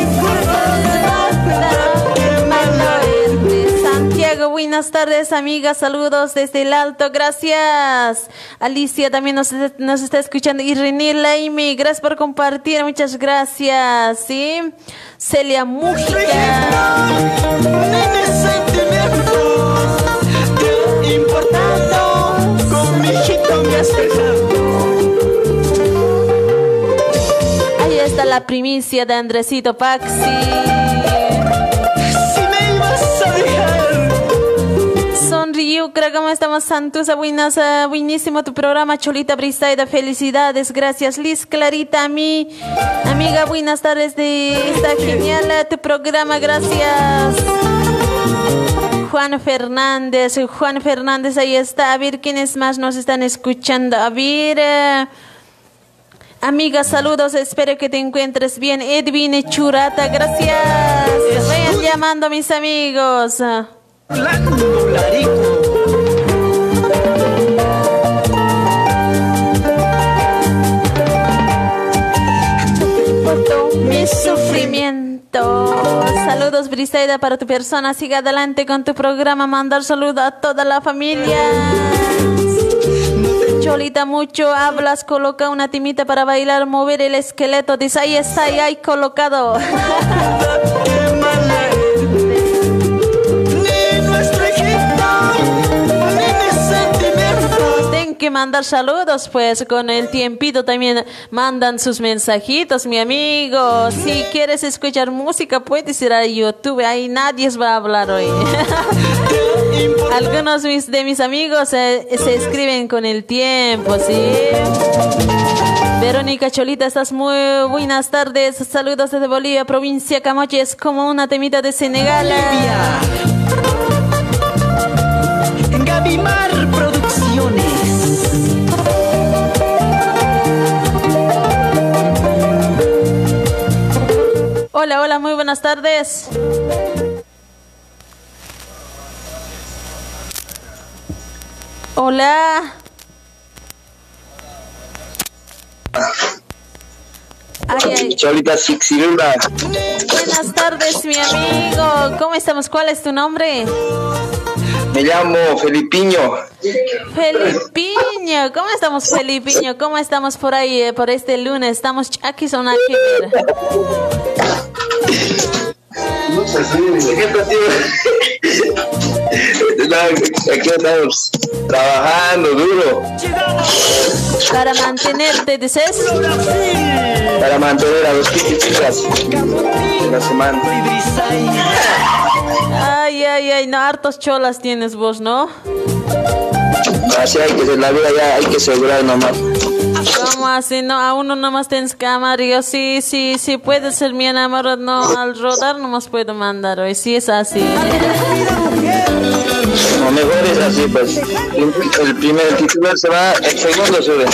Buenas tardes, amigas. Saludos desde el alto. Gracias. Alicia también nos, está escuchando. Y René Laime, gracias por compartir. Muchas gracias. ¿sí? Celia Mujica. Ahí está la primicia de Andresito Paxi. Sonriucra, ¿cómo estamos, Santusa? Buenas, buenísimo tu programa, Cholita Brisaida. Felicidades, gracias, Liz Clarita, mi amiga. Buenas tardes, de, está genial tu programa, gracias. Juan Fernández. Juan Fernández, ahí está. A ver quiénes más nos están escuchando. A ver. eh, Amiga, saludos. Espero que te encuentres bien. Edwin Churata, gracias. Vayan llamando, mis amigos. Mi sufrimiento. Saludos, Briseida, para tu persona. Sigue adelante con tu programa. Mandar saludo a toda la familia. Cholita, mucho hablas. Coloca una timita para bailar, mover el esqueleto. Dice, ahí está, ahí colocado. que mandar saludos, pues con el tiempito también mandan sus mensajitos, mi amigo. Si quieres escuchar música, puedes ir a YouTube. Ahí nadie va a hablar hoy. Algunos de mis amigos eh, se escriben con el tiempo, ¿sí? Verónica Cholita, estás muy buenas tardes. Saludos desde Bolivia, provincia Camoche. Es como una temita de Senegal. Gabimar Producciones. Hola, hola, muy buenas tardes. Hola. Ay, ay. Buenas tardes, mi amigo. ¿Cómo estamos? ¿Cuál es tu nombre? me llamo Felipiño. Felipiño. ¿Cómo estamos, Felipiño? ¿Cómo estamos por ahí, eh, por este lunes? ¿Estamos aquí o nada No, Aquí estamos trabajando duro Para mantenerte, dices. para mantener a los chicas de la semana. Ay, ay, ay, no, hartos cholas tienes vos, ¿no? Así hay que ser, la vida ya hay que asegurar nomás. ¿Cómo así? No, a uno nomás tienes que amar. Yo sí, sí, sí puede ser mi enamorado. No, al rodar nomás puedo mandar hoy. Sí es así. Lo mejor es así, pues. El primer titular se va, el segundo sube.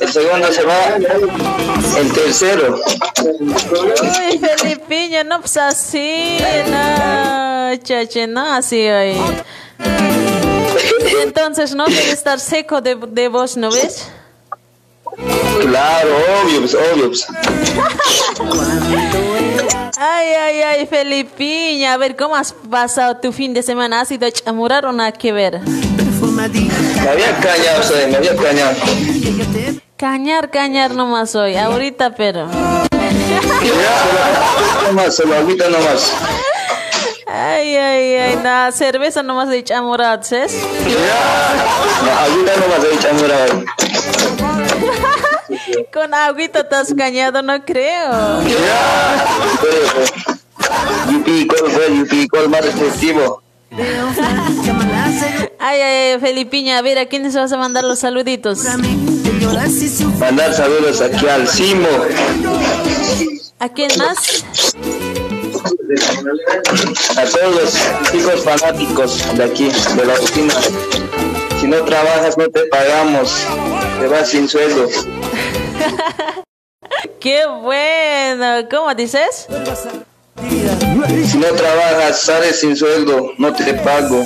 El segundo se va, el tercero. Uy, Felipiño, no, pues así. No, chache, no, así hoy. Entonces, no debe estar seco de, de vos, ¿no ves? Claro, obvio, pues, obvio. Pues. Ay, ay, ay, Felipiña. A ver, ¿cómo has pasado tu fin de semana? ¿Has ido a chamurar o nada que ver? Me había cañado, sea, me había cañado. Cañar, cañar nomás hoy. Ahorita, pero. Nomás, solo agüita nomás. Ay, ay, ay, nada, cerveza nomás de chamurar, ¿sabes? No, agüita nomás he dicho, mira, Con agüita te has cañado, no creo. Yupi, ¿cuál fue? Yupi, ¿cuál más efectivo? Ay, ay, ay, Felipiña, a ver, ¿a quiénes vas a mandar los saluditos? Mandar saludos aquí al Simo, ¿A quién más? a todos los chicos fanáticos de aquí, de la oficina. Si no trabajas, no te pagamos, te vas sin sueldo. ¡Qué bueno! ¿Cómo dices? Si no trabajas, sales sin sueldo, no te pago.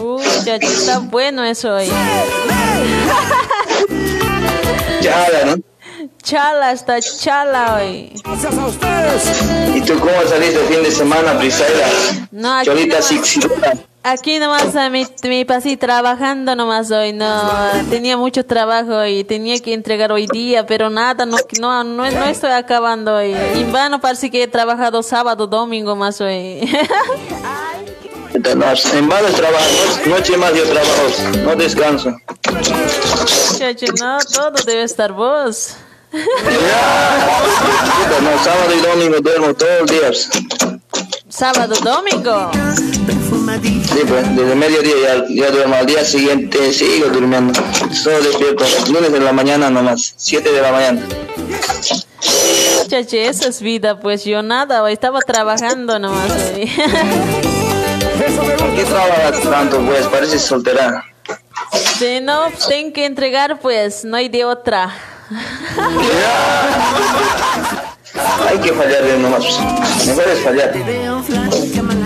Uy, chacho, está bueno eso hoy. Ya, ¿no? Chala, está chala hoy. ¿Y tú cómo saliste el fin de semana, Brisaida? No, Cholita Sixirula. Aquí nomás a mi, mi pasí trabajando nomás hoy. No, tenía mucho trabajo y tenía que entregar hoy día, pero nada, no, no, no, no estoy acabando hoy. En vano parece que he trabajado sábado, domingo más hoy. En vano trabajo, noche más yo trabajo, no descanso. Chacho, no, todo debe estar vos. No, sábado y domingo duermo todos los días. Sábado, domingo. Sí, pues, desde mediodía ya, ya duermo. Al día siguiente sigo durmiendo. Solo despierto. Lunes de la mañana nomás. 7 de la mañana. Chache, eso es vida, pues yo nada, estaba trabajando nomás. ¿Por qué trabajas tanto, pues? Pareces soltera. Si no, tengo que entregar, pues, no hay de otra. Hay que fallar de nomás. Mejor es fallar.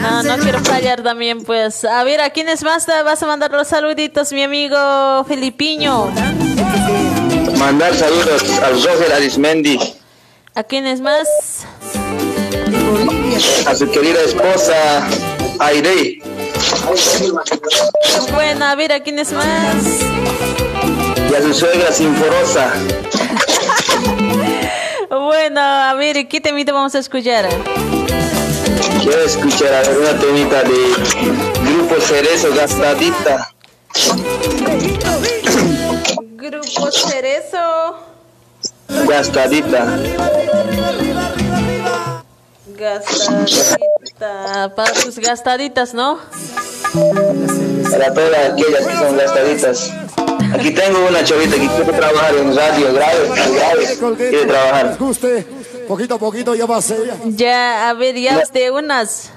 No, no quiero fallar también, pues. A ver, ¿a quiénes más te vas a mandar los saluditos, mi amigo Filipiño? Mandar saludos al Roger Arismendi, ¿A quiénes más? a su querida esposa Airey, Bueno, a ver, ¿a quiénes más? y a su suegra Sinforosa. Bueno, a ver, ¿qué temita vamos a escuchar? Quiero escuchar a ver una temita de Grupo Cerezo Gastadita. Grupo Cerezo. Gastadita. Gastadita. Para tus gastaditas, ¿no? Para todas aquellas que son gastaditas. Aquí tengo una chovita que quiere trabajar en radio, grave, grave. Quiere trabajar. Les guste, poquito a poquito ya va a ser. Ya, a ver, ya de unas.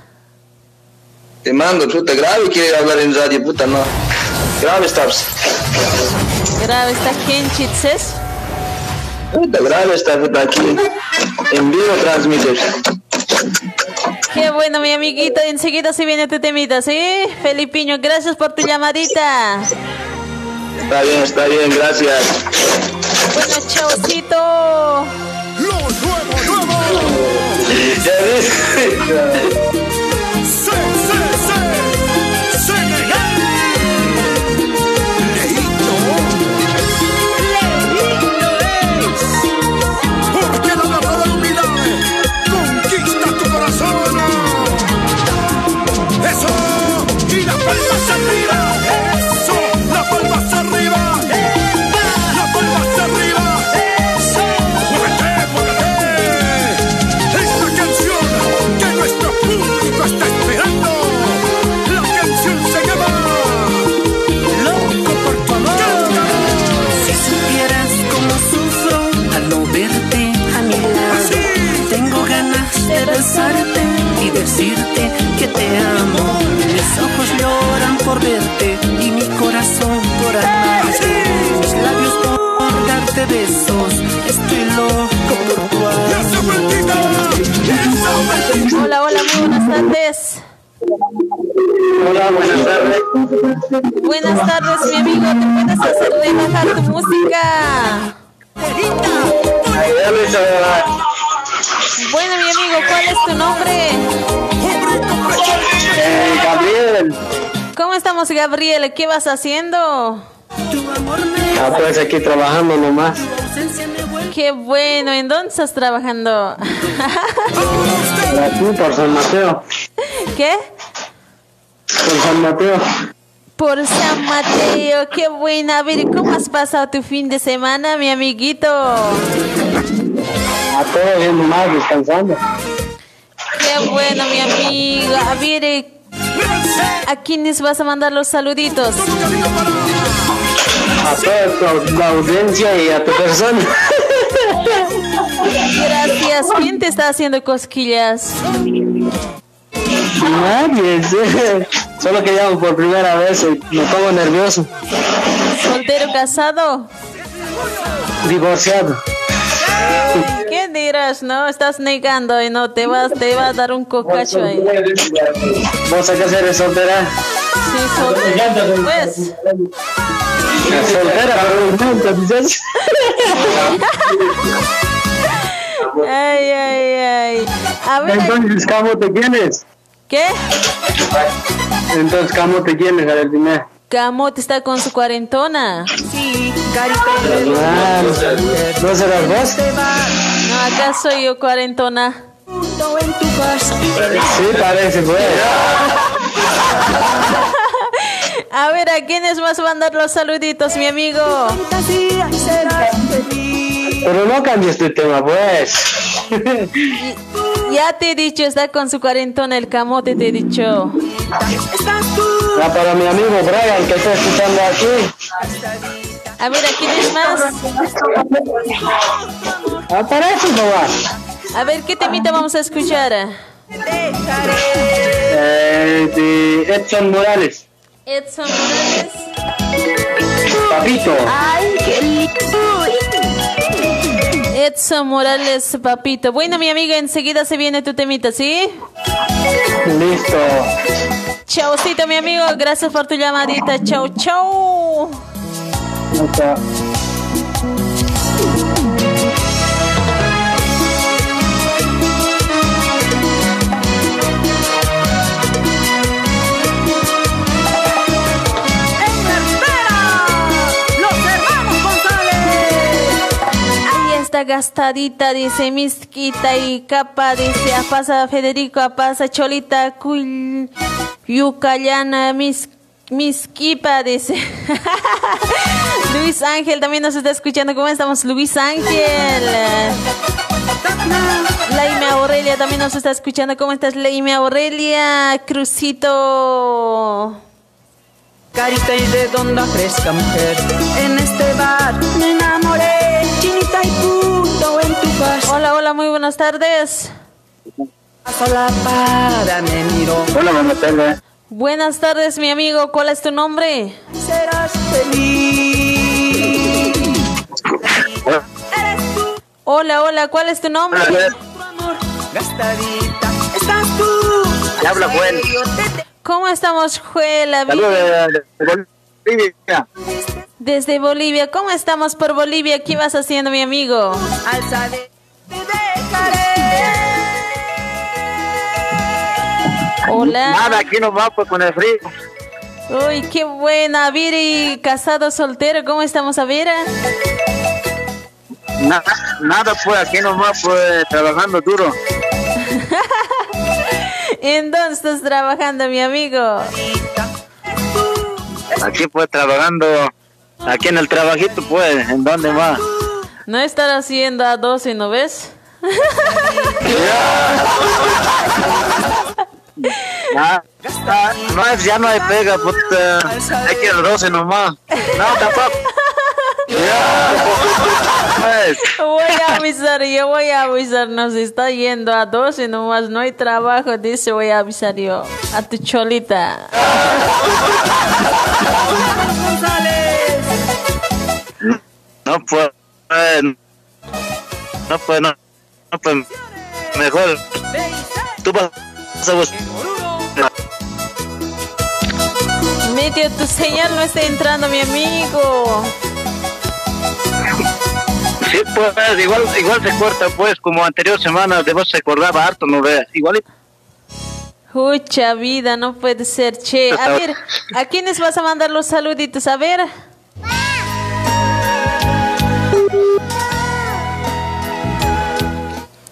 Te mando, puta, grave quiere hablar en radio, puta, no. Grave estás. Grave está Kenchitses. Puta, grave está, puta, aquí. En vivo transmite. Qué bueno, mi amiguito. Enseguida se viene tu temita, ¿sí? Felipiño, gracias por tu llamadita. Está bien, está bien, gracias. Bueno, chaucito. Lo nuevo, nuevo. Ya por verte y mi corazón por amarte. Mis labios por darte besos, estoy loco por tu ¡Esa amor. Hola, hola, muy buenas tardes. Hola, buenas tardes. Buenas tardes, mi amigo. ¿Te puedes hacer relajar tu música? Bueno, mi amigo, ¿cuál es tu nombre? Eh, Gabriel. ¿Cómo estamos, Gabriel? ¿Qué vas haciendo? Tu amor me Ah, pues aquí trabajando nomás. Qué bueno. ¿En dónde estás trabajando? Aquí por San Mateo. ¿Qué? Por San Mateo. Por San Mateo. Qué bueno. A ver, ¿cómo has pasado tu fin de semana, mi amiguito? A todo bien nomás, descansando. Qué bueno, mi amigo. A ver, ¿a quiénes vas a mandar los saluditos? A toda tu, la audiencia y a tu persona. Gracias. ¿Quién te está haciendo cosquillas? Nadie. Solo que llamo por primera vez y me pongo nervioso. ¿Soltero casado? Divorciado. ¿Qué dirás? No, estás negando y no te vas, te va a dar un cocacho ahí. ¿Vos a qué eres soltera? Sí, soltero. Pues, Soltera, pero ay, ay, ay. A ver, Entonces, ¿cómo te quieres? ¿qué? Entonces, ¿cómo te quieres, Gabriel? Camote está con su cuarentona. Ah, ¿No serás vos? Acá soy yo cuarentona. Sí, parece, pues. A ver, ¿a quiénes a mandar los saluditos, mi amigo? Pero no cambies tu tema, pues. Ya te he dicho, está con su cuarentona el camote, te he dicho. Ah, para mi amigo Brian, que está escuchando aquí. A ver, ¿a quiénes más? Ah, para eso nomás. A ver, ¿qué temita vamos a escuchar? Eh, de Edson Morales. Edson Morales. Papito. Ay, qué lindo. Edson Morales, papito. Bueno, mi amiga, enseguida se viene tu temita, ¿sí? Listo. Chaucito, mi amigo. Gracias por tu llamadita. Chau, chau. Está gastadita, dice Misquita y capa, dice a pasa Federico, a pasa Cholita, Cuil, Yucayana, mis, Misquipa, dice. Luis Ángel también nos está escuchando. ¿Cómo estamos, Luis Ángel? Laime Aurelia también nos está escuchando. ¿Cómo estás, Laime Aurelia? Crucito. Carita y redonda, fresca mujer. En este bar me enamoré. Chinita y puto en tu casa. Hola, hola, muy buenas tardes. Sola para me miro. Hola, buenas tardes. Buenas tardes, mi amigo. ¿Cuál es tu nombre? Serás feliz. Eres tú, Hola, hola, ¿cuál es tu nombre? Gastadita. Estás tú. Ya habla Juan. ¿Cómo estamos, Juela? Saludos de Bolivia. Desde Bolivia. ¿Cómo estamos por Bolivia? ¿Qué vas haciendo, mi amigo? alza de te dejaré. Hola. Nada, aquí nomás pues con el frío. Uy, qué buena. Viri, casado, soltero. ¿Cómo estamos, Avira? Nada, nada pues aquí nomás pues trabajando duro. ¿En dónde estás trabajando, mi amigo? Aquí pues trabajando, aquí en el trabajito pues, ¿en dónde más? No estar haciendo a 12, ¿no ves? Ah, ah, no, es- ya no hay pega, puta. Hay que al 12 nomás. No, tampoco. Pues, Voy a avisar, yo voy a avisar. Nos está yendo a 12 nomás. No hay trabajo, dice. Voy a avisar yo. A tu cholita. no pues, no pues, no, no pues, mejor. Tú vas Medio, tu señal no está entrando, mi amigo. Sí, pues, igual, igual se corta, pues, como anterior semana, de vos se acordaba harto, no veas. Igual, Mucha vida, no puede ser, che. A ver, ¿a quiénes vas a mandar los saluditos? A ver.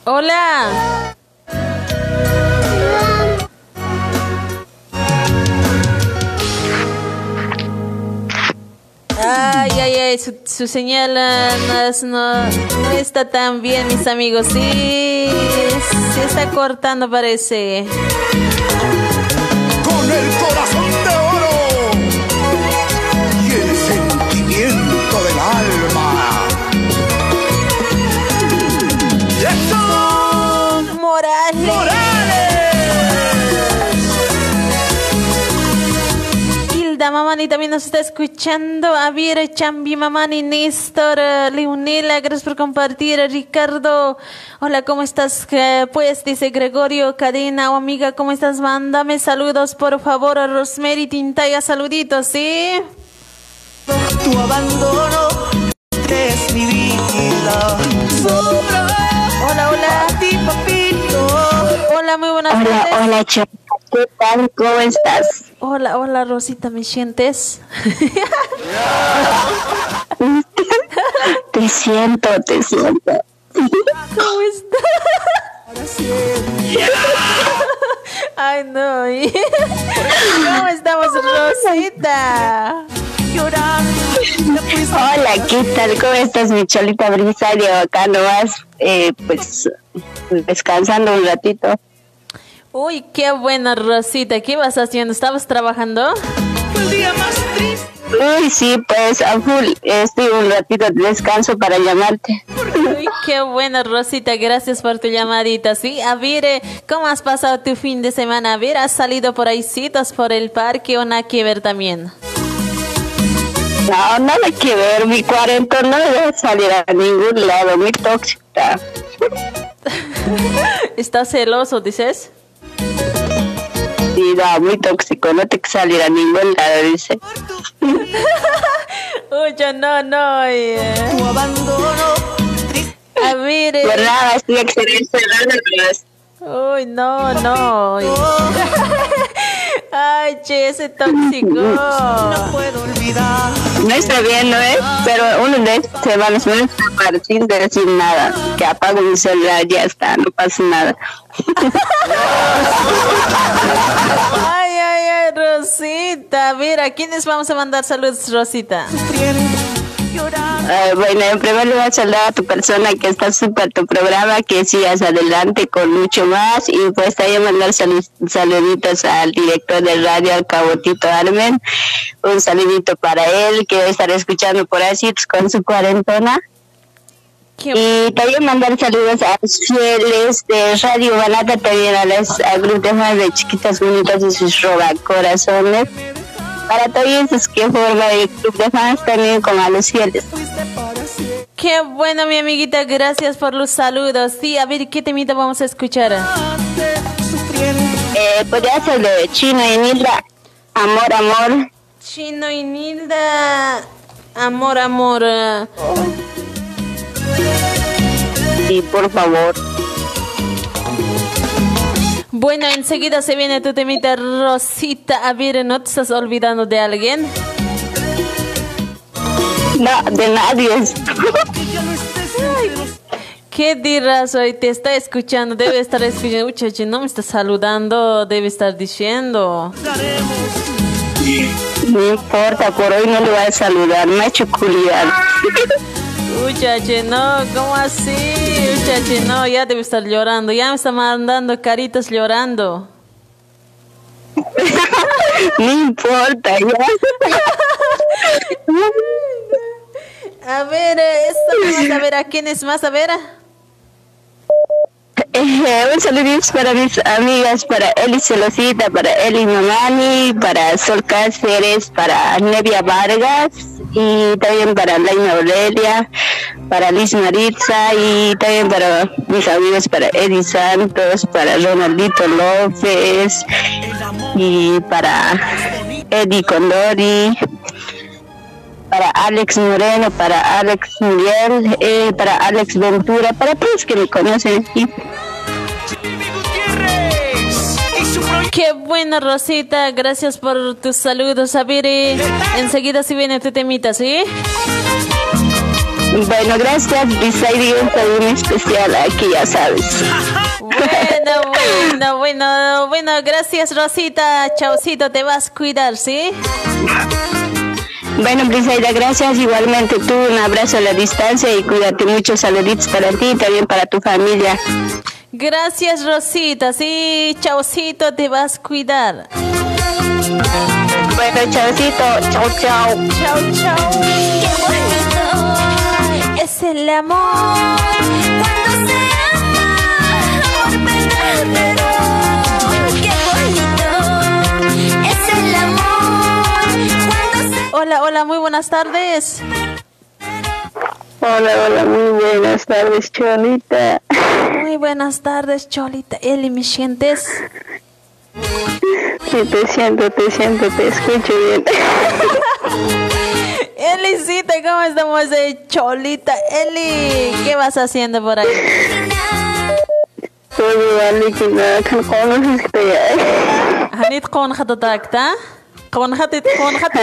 Hola. Ay, ay, ay, su, su señal no, no- está tan bien, mis amigos. Sí, se está cortando, parece. con el corazón de oro y el sentimiento del alma. ¡Jackson Morales. Hilda Mamani también nos está escuchando. Avira, Chambi, Mamani, Néstor, eh, Leonela, gracias por compartir. Ricardo, hola, ¿cómo estás? Eh, Pues dice Gregorio Cadena, o amiga, ¿cómo estás? Mándame saludos, por favor. A Rosemary Tintaya, saluditos, ¿sí? Tu abandono es mi vida. Sobra Hola, hola. a ti, papito. Hola, muy buenas Hola, tardes. hola, Chapa. ¿Qué tal? ¿Cómo estás? Hola, hola, Rosita, ¿me sientes? Te siento, te siento. ¿Cómo estás? Ay, no. ¿Cómo estamos, Rosita? Hola, ¿qué tal? ¿Cómo estás, mi cholita brisario? Acá nomás, eh, pues, descansando un ratito. Uy, qué buena, Rosita. ¿Qué vas haciendo? ¿Estabas trabajando? Fue el día más triste. Uy, sí, pues, a full, estoy un ratito de descanso para llamarte. Uy, qué buena, Rosita. Gracias por tu llamadita. Sí, a ver, eh, ¿cómo has pasado tu fin de semana? A ver, ¿has salido por ahí citas por el parque o nada que ver también? No, nada que ver. Mi cuarentena no debe salir a ningún lado. Muy tóxica. ¿Estás celoso, dices? No, muy tóxico. No te salir a ningún lado, dice. Uy, yo no, no. eh. A ver, eh, Por nada, estoy excelente. Uy, no, no. Ay, che, ese tóxico. No está bien, ¿no es? Pero uno de estos se va a escapar sin decir nada. Que apago mi celular, ya está, no pasa nada. Ay, ay, ay, Rosita. Mira, ¿a quiénes vamos a mandar saludos, Rosita? Eh, bueno, en primer lugar, saludar a tu persona que está súper tu programa, que sigas adelante con mucho más. Y pues también mandar salu- saluditos al director de radio, al cabotito Armen. Un saludito para él, que debe estar escuchando por así pues, con su cuarentona. ¿Qué- Y también mandar saludos a los fieles de Radio Balata, también a las a grupos de fans de chiquitas bonitas y sus roba corazones. Para todos esos que forman el club de fans, también como a los fieles. Qué bueno, mi amiguita. Gracias por los saludos. Sí, a ver, ¿qué temita vamos a escuchar? Eh, podría ser de Chino y Nilda. Amor, amor. Chino y Nilda. Amor, amor. Y por favor. Bueno, enseguida se viene tu temita, Rosita. A ver, ¿no te estás olvidando de alguien? No, de nadie. ¿Qué dirás hoy? Te está escuchando, debe estar escuchando. Muchacho, no me está saludando, debe estar diciendo. No importa, por hoy no le voy a saludar. Me ha hecho culiar. Muchacho, no, ¿cómo así? Muchacho, no, ya debe estar llorando. Ya me está mandando caritas llorando. No importa, ya. A ver, eh, esto vamos a ver a quién es más, a ver. Eh, un saludito para mis amigas, para Eli Celosita, para Eli Mamani, para Sol Cáceres, para Nevia Vargas y también para Laina Aurelia, para Liz Maritza y también para mis amigos, para Eddie Santos, para Ronaldito López y para Eddie Condori para Alex Moreno, para Alex Miguel, eh, para Alex Ventura, para todos que me conocen. Y Qué buena, Rosita. Gracias por tus saludos. Eh, enseguida si viene tu temita, ¿sí? bueno, gracias, Bisaidi, un saludo especial aquí, ya sabes. Bueno, bueno, bueno, bueno, gracias, Rosita. Chaucito, te vas a cuidar, ¿sí? Bueno, Brisaida, gracias igualmente tú, un abrazo a la distancia y cuídate mucho, saluditos para ti y también para tu familia. Gracias, Rosita. Sí, chaucito, te vas a cuidar. Bueno, chaucito, chau, chau. Chau, chau. Qué bonito es el amor. Cuando se ama por verdadero, qué bonito es el amor. Cuando se Hola, hola, muy buenas tardes. Hola, hola, muy buenas tardes, Cholita. Muy buenas tardes, Cholita. Eli, ¿me sientes? Sí, te siento, te siento, te escucho bien. Elicita, ¿cómo estamos de Cholita? Eli, ¿qué vas haciendo por ahí? Conoces que te Hanit con hatatakta? Con Кванхат ит кванхат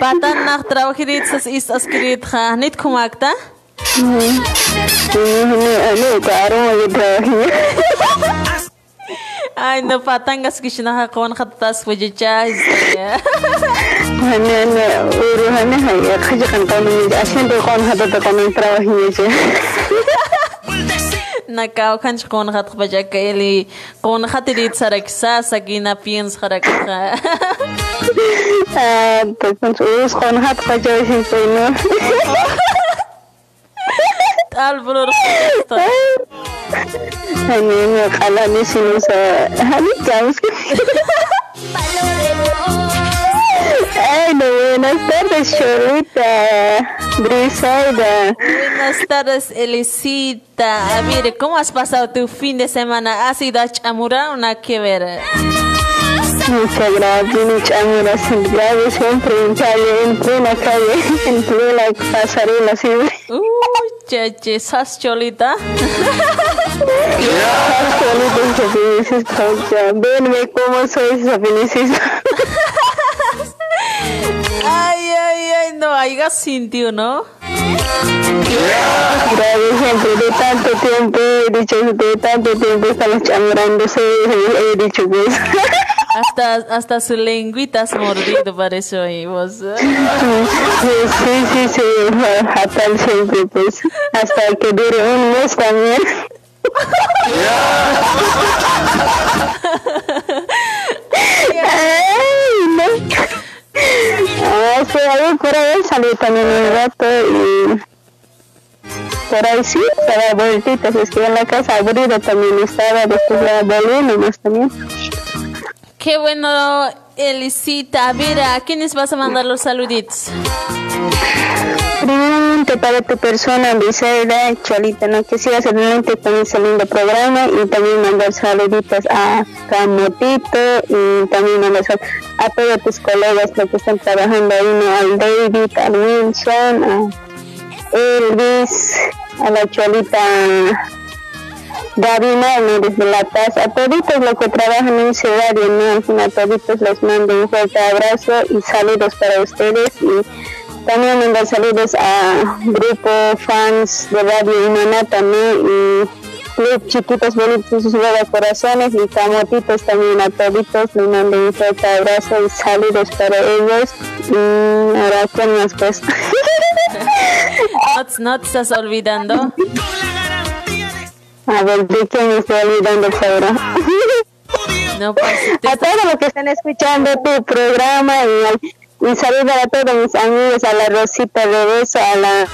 батан нах трабахирицас ис аскиритха нит кумакта Ай, ну патангас кишнаха кванхат тас вжича из. Ханен урухане хай, хажи кантамын, ашен дэ кванхат дэ кванхат трабахине. nakao kanchi qunaqata qhapachakayli qunaqati ritsaraki sasa kinapinsaq rakaqa pues qunaqata qhapachaysinkuynur t'albururqasta hanimi qalani sinusa hanikamos no, buenas tardes, Cholita, Brisaida. Buenas tardes, Elisita. Ver, ¿cómo has pasado tu fin de semana? ¿Has ido a Chamura o nada que ver? Muchas gracias, muchas gracias. Siempre en calle, en plena calle, en plena pasarela, sí. Uy, cheche, ¿sos cholita? Cholita, felicidad. Venme cómo soy felicidad. Ay, ay, ay, no, haya sintió, ¿no? Gracias siempre, de tanto tiempo he dicho, de tanto tiempo estamos chamurándose, he dicho pues. Hasta, hasta su lengüita has mordido, parece hoy vos. Sí, sí, sí, fatal siempre pues, hasta que dure un mes también. Sí, ahí por ahí salí también un rato y por ahí sí, estaba vueltitas, es que en la casa aburrida también estaba, después la volví nomás también. Qué bueno, Elisita. Mira, ¿a quiénes vas a mandar los saluditos? Primeramente para tu persona, Briselda, Cholita, ¿no? que sigas adelante con ese lindo programa y también mandar saluditos a Camotito y también mandar sal- a todos tus colegas que están trabajando ahí, ¿no? al David, al Wilson, a Elvis, a la Cholita Gabina, ¿no? desde La Paz, a toditos los que trabajan en ese radio, ¿no? A toditos les mando un fuerte abrazo y saludos para ustedes y también mandar saludos a grupo fans de Radio Humana también y Club Chiquitos Bonitos y Suba Corazones y Camotitos también a toditos les mando un fuerte abrazo y saludos para ellos. Y ahora ¿quién más pues No, te- no te estás olvidando. a ver de quién me estoy olvidando ahora No, pues, a todos los que están escuchando tu programa y, y saludar a todos mis amigos, a la Rosita Rebeso, a la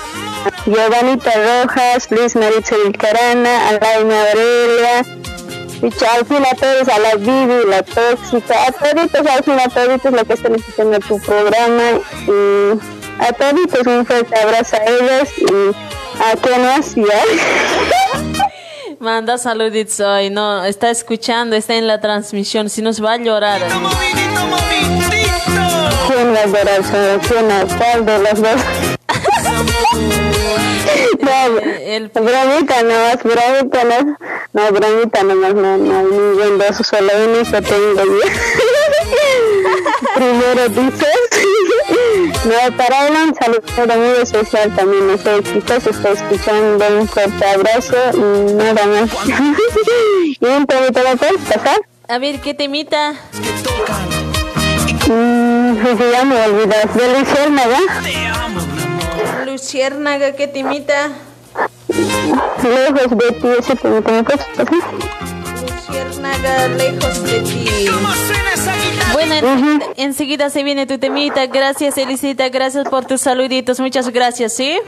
Giovanita Rojas, Luis Maritza Vilcarana, a la Aurelia, y al fin a todos, a la Vivi, la Tóxica, a toditos, al fin a toditos los que están escuchando tu programa y a toditos un fuerte abrazo a ellos y a quien más ya. manda saluditos hoy. No, está escuchando, está en la transmisión. Si nos va a llorar. ¿Quién va a llorar quién? ¿A ¿Cuál de los dos? No, El- bromita nomás, bromita no. No, bromita nomás, no, no hay ningún dos, solo uno que tengo yo. Primero dices. no, para él un saludo muy especial también, no sé, quizás está escuchando un fuerte abrazo y nada más. y un temita lo puedes pasar. A ver, ¿qué te imita? Mm, pues ya me olvidas de Luciérnaga. Luciérnaga, ¿qué te imita? Lejos de ti, ese temita me. Luciérnaga, lejos de ti. Bueno, en- enseguida se viene tu temita. Gracias, Elisita. Gracias por tus saluditos. Muchas gracias, ¿sí?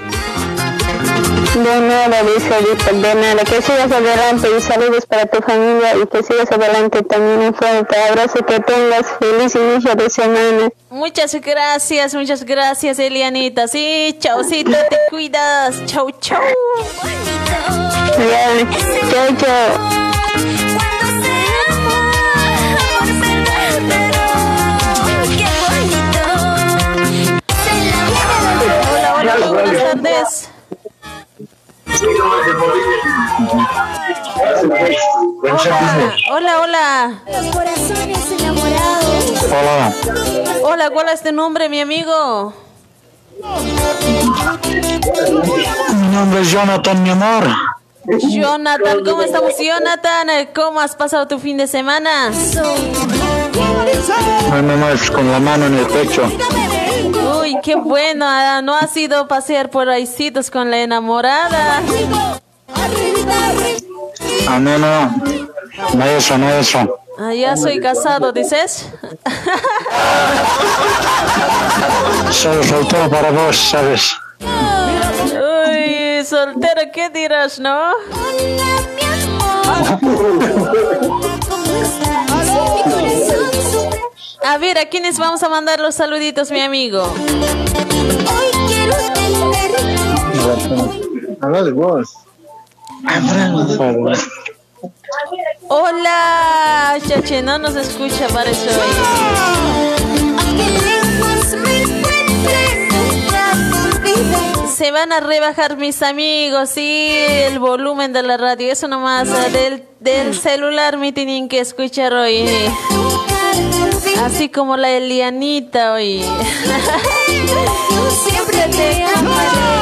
De nada, Luciérnaga, de nada. Que sigas adelante y saludos para tu familia y que sigas adelante también un fuerte abrazo. Que tengas feliz inicio de semana. Muchas gracias, muchas gracias, Elianita. Sí, chaucito, te cuidas. Chau, chau. Ya, chao, chao. Cuando se ama, amor verdadero, qué bonito. Es el amor. Hola, hola, buenas tardes. Hola, hola. Los corazones enamorados. Hola, Hola, ¿cuál es tu nombre, mi amigo? mi nombre es Jonathan, mi amor. Jonathan, ¿cómo estamos, Jonathan? ¿Cómo has pasado tu fin de semana? Ay, mamá, es con la mano en el pecho. Uy, qué bueno. ¿No has ido a pasear por ahí citos con la enamorada? Ah, no, no. No eso, no eso. Ah, ya soy casado, dices. Soy soltero para vos, ¿sabes? Uy, soltero, ¿qué dirás, no? A ver, ¿a quiénes vamos a mandar los saluditos, mi amigo? Hoy quiero tener. Habla de vos. Hola, chache, no nos escucha, parece. Se van a rebajar mis amigos, sí, el volumen de la radio, eso nomás, del, del celular me tienen que escuchar hoy. Así como la Elianita hoy. Siempre te amaré.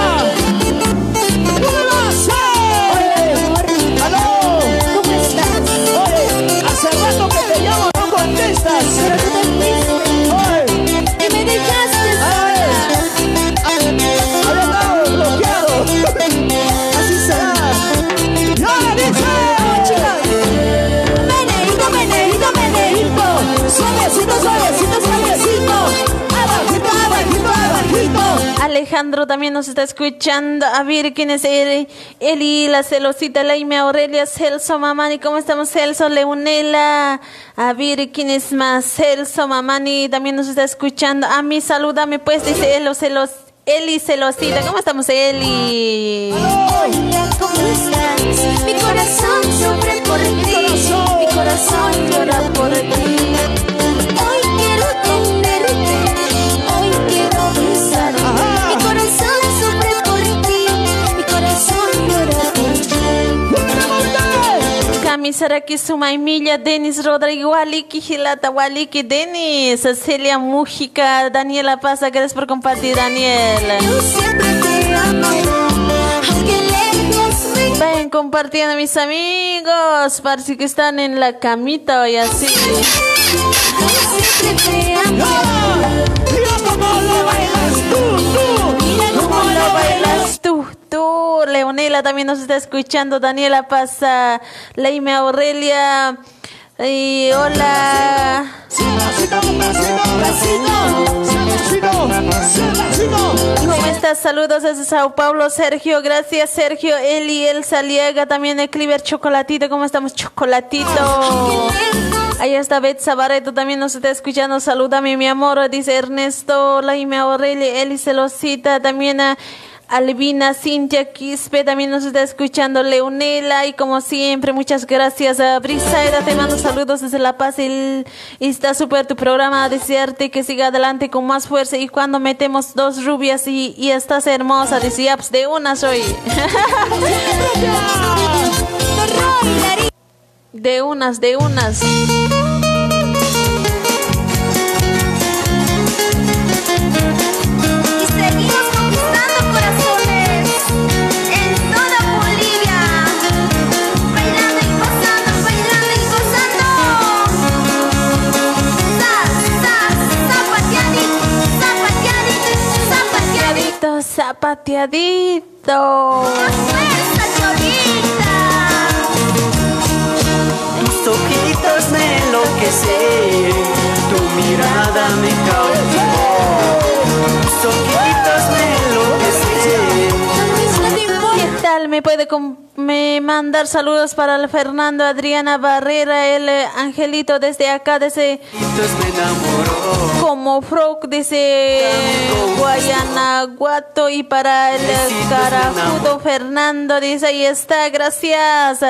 Alejandro también nos está escuchando. A ver quién es él. Eli, la celosita, Laime Aurelia, Celso Mamani. ¿Cómo estamos, Celso? Leonela. A ver quién es más. Celso Mamani también nos está escuchando. A mí, salúdame, pues, dice Elo, celos. Eli Celosita. ¿Cómo estamos, Eli? Hola, ¿cómo estás? Mi corazón sufre por ti. Mi corazón llora por ti. Ti. Kamisaraki Sumaimilla, Denis Rodrigo, Waliki Gilata, Waliki Denis, Celia Mújica, Daniela Pasa, gracias por compartir, me Vayan compartiendo mis amigos, parece que están en la camita hoy así. yo tú, tú. Lo bailas. Tú, tú, Leonela también nos está escuchando, Daniela Pasa, Leime Aurelia, y hola. ¿Cómo estás? Saludos desde Sao Paulo, Sergio. Gracias, Sergio. Eli, El Saliega, también el Cliver Chocolatito. ¿Cómo estamos, Chocolatito? Ahí está Beth Sabareto, también nos está escuchando. Salúdame, mi amor. Dice Ernesto, Laime Aurelia, Eli Celosita, también a Albina, Cintia Quispe, también nos está escuchando Leonela. Y como siempre, muchas gracias a Brisaida. Te mando saludos desde La Paz. Y, está súper tu programa. Desearte que siga adelante con más fuerza. Y cuando metemos dos rubias y, y estás hermosa, decía, pues de una soy. De unas, de unas. Y seguimos conquistando corazones me enloquecen, tu mirada me cautivó. Tus ¿Me puede me mandar saludos para el Fernando Adriana Barrera, el eh, Angelito desde acá, desde como Frog, desde Guayanaguato y para el eh, Carajudo Fernando, dice ahí está, gracias.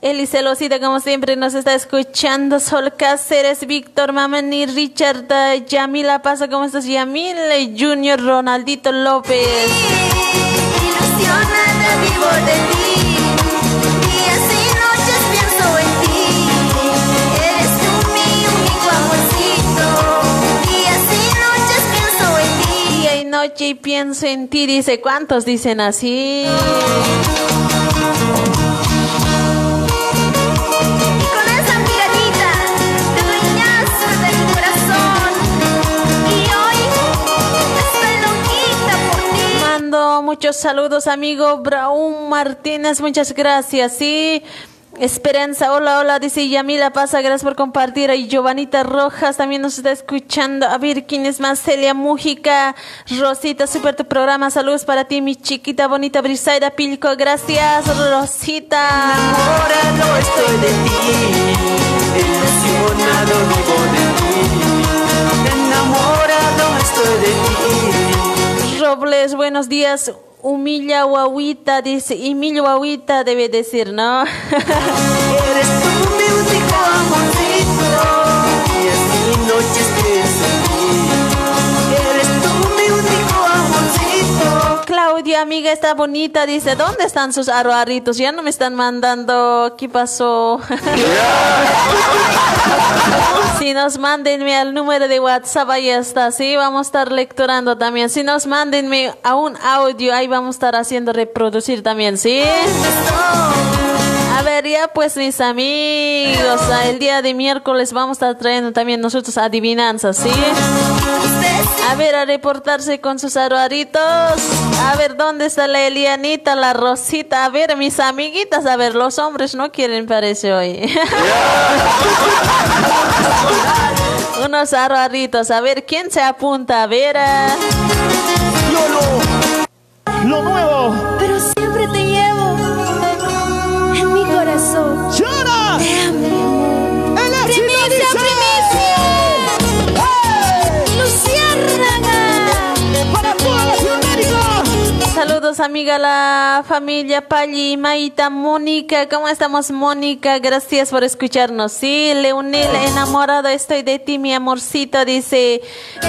Eli Celosita, como siempre, nos está escuchando. Sol Cáceres, Víctor Mamani, Richard, ah, Yamila Pasa, ¿cómo estás? Yamil, eh, Junior, Ronaldito López. Y pienso en ti. Eres tú mi único muchos saludos, amigo Braún Martínez, muchas gracias. Sí, Esperanza, hola, hola, dice Yamila Pasa, gracias por compartir. Y Giovanita Rojas también nos está escuchando. A ver, ¿quién es más? Celia Mújica, Rosita, super tu programa. Saludos para ti, mi chiquita bonita Brisaida Pilco. Gracias, Rosita. Enamorado estoy de ti, vivo de ti. Enamorado estoy de ti. Robles, buenos días. Humilla Guaguita, dice, Emilio Guaguita debe decir, ¿no? Eres tú Claudia, amiga, está bonita, dice, ¿dónde están sus aroaritos? Ya no me están mandando, ¿qué pasó? si nos mándenme al número de WhatsApp, ahí está, sí, vamos a estar lecturando también. Si nos mándenme a un audio, ahí vamos a estar haciendo reproducir también, ¿sí? A ver, ya pues mis amigos, el día de miércoles vamos a estar trayendo también nosotros adivinanzas, ¿sí? A ver, a reportarse con sus aruaritos. A ver, ¿dónde está la Elianita, la Rosita? A ver, mis amiguitas, a ver, los hombres no quieren, parece hoy. Unos aruaritos, a ver, ¿quién se apunta? A ver. ah. Lo nuevo. Saludos, amiga, la familia Pali, Maita, Mónica. ¿Cómo estamos, Mónica? Gracias por escucharnos. Sí, Leonel, enamorado estoy de ti, mi amorcito. Dice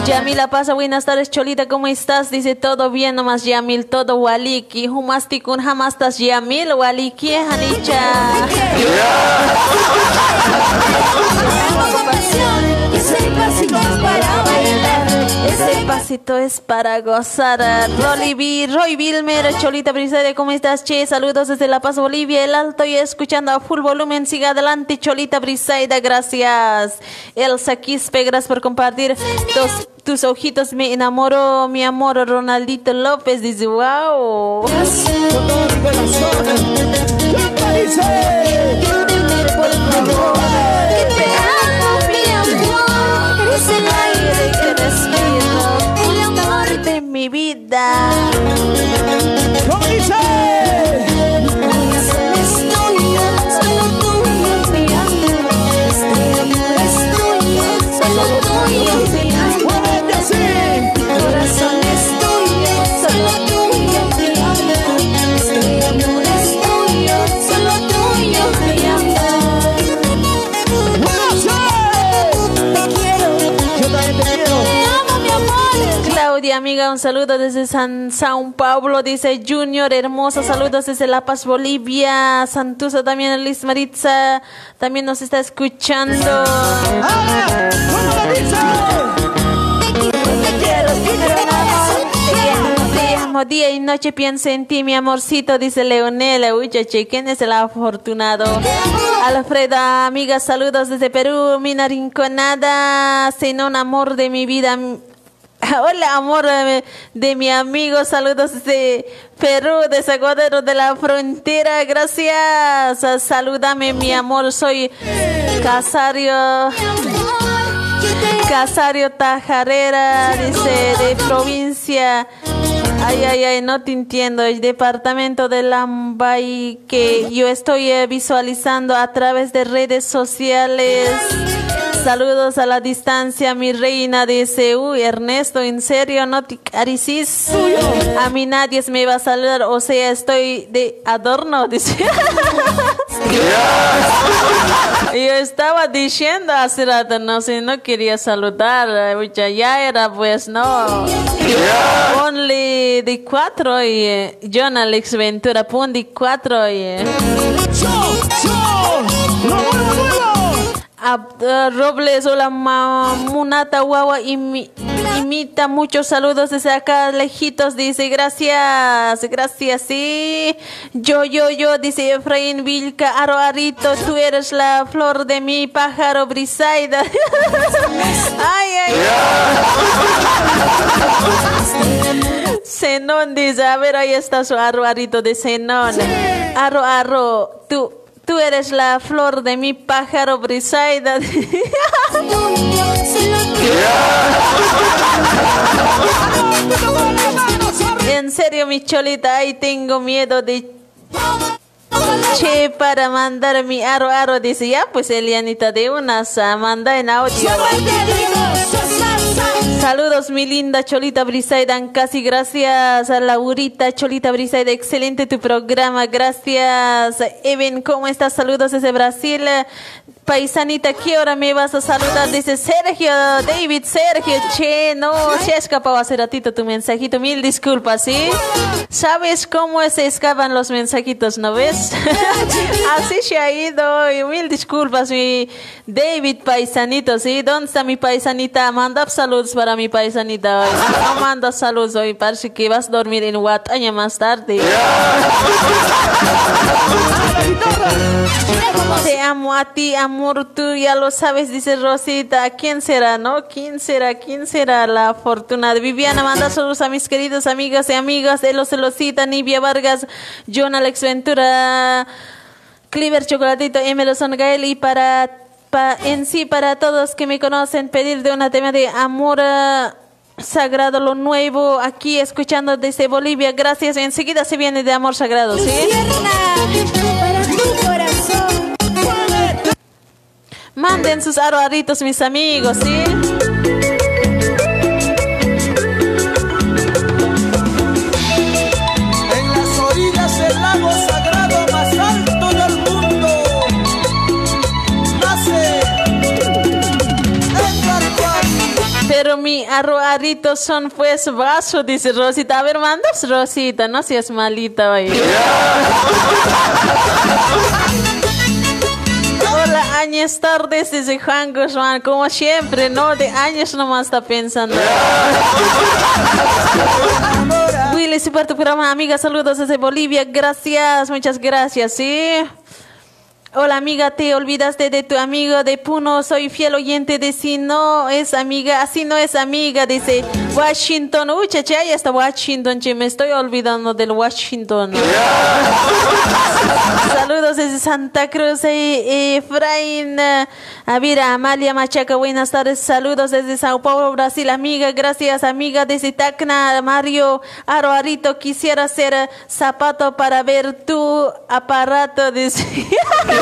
Yamila Pasa, buenas tardes, Cholita, ¿cómo estás? Dice todo bien, nomás Yamil, todo waliki. Humastikun, hamastas Yamil, waliki, Hanicha. Amo pasito es para gozar. Rolly B, Roy Vilmer, Cholita Brisede, ¿cómo estás, Che? Saludos desde La Paz, Bolivia. El alto y escuchando a full volumen. Siga adelante, Cholita Brisaida, gracias. Elsa Quispe, gracias por compartir. Tus, tus ojitos me enamoró, mi amor, Ronaldito López. Dice, wow. Con todo mi corazón. ¿Qué mi vida. Amiga, un saludo desde San Sao Paulo, dice Junior, hermoso, saludos desde La Paz, Bolivia, Santusa también, Liz Maritza, también nos está escuchando. Te amo, día y noche pienso en ti, mi amorcito, dice Leonela, uy, che, ¿quién es el afortunado? Alfreda, amiga, saludos desde Perú, Mina Rinconada, Zenón, amor de mi vida, Hola, amor de, mi amigo. Saludos desde Perú, de Sagodero de la Frontera. Gracias. Salúdame, mi amor. Soy Casario. Casario Tajarera, dice, de provincia. Ay, ay, ay, no te entiendo. El departamento de Lambay que yo estoy eh, visualizando a través de redes sociales. Saludos a la distancia, mi reina, dice, uy, Ernesto, en serio, no te caricis. A mí nadie me va a saludar, o sea, estoy de adorno, dice. Yo estaba diciendo hace rato, no sé, no quería saludar, ya era pues, no. Ponle de cuatro y eh, John Alex Ventura, pon de cuatro y... Robles, hola Mamunata Guagua, imi- imita muchos saludos desde acá lejitos, dice gracias, gracias, sí. Yo, yo, yo, dice Efraín Vilca, Aro Arito, tú eres la flor de mi pájaro Brisaida. ay, ay. Zenón dice, a ver, ahí está su Aro Arito de Zenón. Aro, Aro, tú. Tú eres la flor de mi pájaro Brisaida. en serio, mi cholita, ahí tengo miedo de Che, para mandar mi aro aro, dice ya, pues Elianita de unas manda en audio. Saludos, mi linda Cholita Brisaida, casi gracias a Laurita Cholita Brisaida, excelente tu programa, gracias. Even, ¿cómo estás? Saludos desde Brasil. Paisanita, ¿qué hora me vas a saludar? Dice Sergio, David, Sergio, che, no, se ha escapado hace ratito tu mensajito, mil disculpas, ¿sí? ¿Sabes cómo se escapan los mensajitos, no ves? Así se ha ido, y mil disculpas, mi David Paisanito, ¿sí? ¿Dónde está mi paisanita? Manda saludos para mi paisanita hoy. No manda saludos hoy, parece que vas a dormir en Guataña más tarde. Te amo a ti, amor, tú ya lo sabes, dice Rosita. ¿Quién será, no? ¿Quién será? ¿Quién será la fortuna? Viviana manda saludos a mis queridos amigas y amigas de los Celosita, Nibia Vargas, John Alex Ventura, Cliver Chocolatito, Emerson Gael y para, pa- en sí para todos que me conocen, pedir de una tema de amor. ah, Sagrado, lo nuevo, aquí escuchando desde Bolivia. Gracias. Enseguida se viene de amor sagrado, ¿sí? Manden sus aroaritos, mis amigos, ¿sí? En las orillas del lago sagrado más alto del mundo nace Edward Pero mi aroaritos son pues vaso, dice Rosita. A ver, mandas Rosita, no seas malita hoy. Años tardes, dice Juan Guzmán. Como siempre, ¿no? De años nomás está pensando. Willy, si por tu programa, amiga, saludos desde Bolivia. Gracias, muchas gracias, ¿sí? Hola amiga, te olvidaste de tu amigo de Puno, soy fiel oyente de si no es amiga, así no es amiga, dice Washington, uy, chacha, ahí está Washington, che, me estoy olvidando del Washington. Saludos desde Santa Cruz, eh, Efraín, eh, Avira, Amalia Machaca, buenas tardes, saludos desde Sao Paulo, Brasil, amiga, gracias amiga desde Tacna, Mario Aroarito, quisiera ser eh, zapato para ver tu aparato, dice.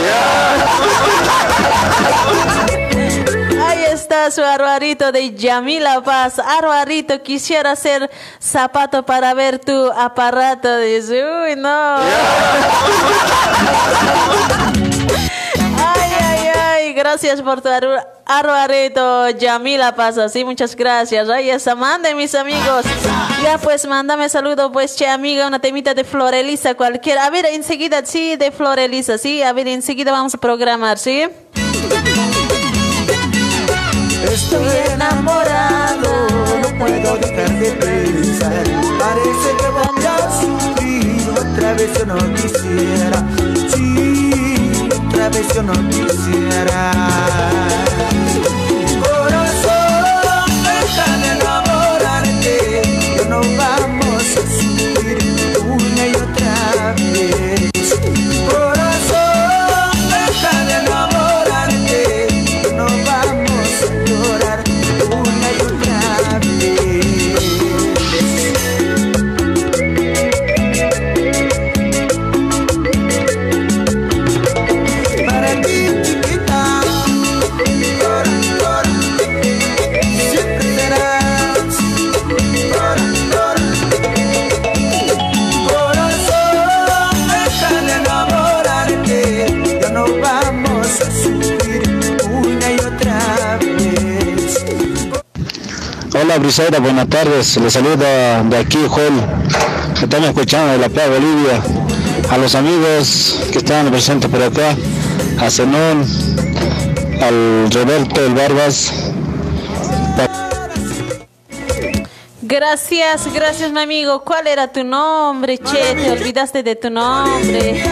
Ahí está su aruarito de Yamila Paz. Aruarito, quisiera ser zapato para ver tu aparato. Dice, uy, no. Gracias por tu aruarito, Yamila Paz. Así, muchas gracias. Ahí está, manden mis amigos. Ya, pues, mándame saludo, pues, che, amiga, una temita de Florelisa cualquiera. A ver, enseguida, sí, de Florelisa, sí. A ver, enseguida vamos a programar, ¿sí? Estoy enamorado, no puedo dejar de pensar. Parece que voy a sufrir, otra vez yo no quisiera. Vez yo no quisiera. Hola Briseida, buenas tardes. Les saluda de aquí Joel, que están escuchando de la Playa Bolivia. A los amigos que están presentes por acá, a Zenón, al Roberto El Barbas, Gracias, gracias, mi amigo. ¿Cuál era tu nombre, che? Te olvidaste de tu nombre.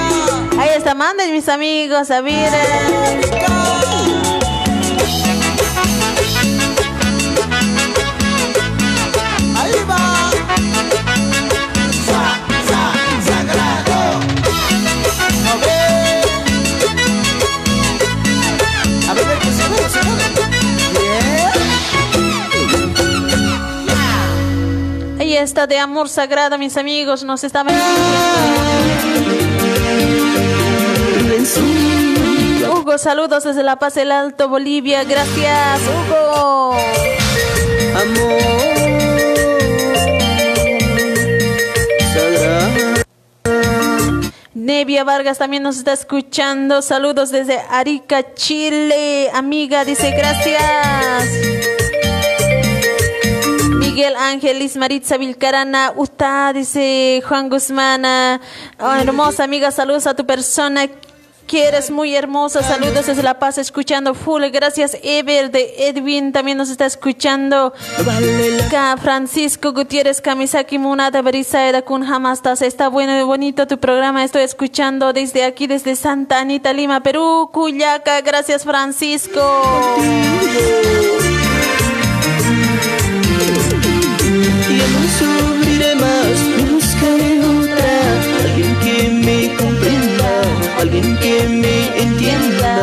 Ahí está, manden mis amigos a ver. Fiesta de amor sagrado, mis amigos. Nos bendiciendo. Hugo, saludos desde La Paz del Alto, Bolivia. Gracias, Hugo. Nevia Vargas también nos está escuchando. Saludos desde Arica, Chile. Amiga, dice gracias. Miguel Ángel Ismaritza Vilcarana, Uta, dice Juan Guzmán. ah, oh, hermosa amiga, saludos a tu persona que eres muy hermosa. Saludos desde La Paz, escuchando full. Gracias, Ever de Edwin, también nos está escuchando. Francisco Gutiérrez Kamisaki Munada Berisaeda Kun Hamastas. Está bueno y bonito tu programa. Estoy escuchando desde aquí, desde Santa Anita, Lima, Perú, Cuyaca. Gracias, Francisco. Alguien que me entienda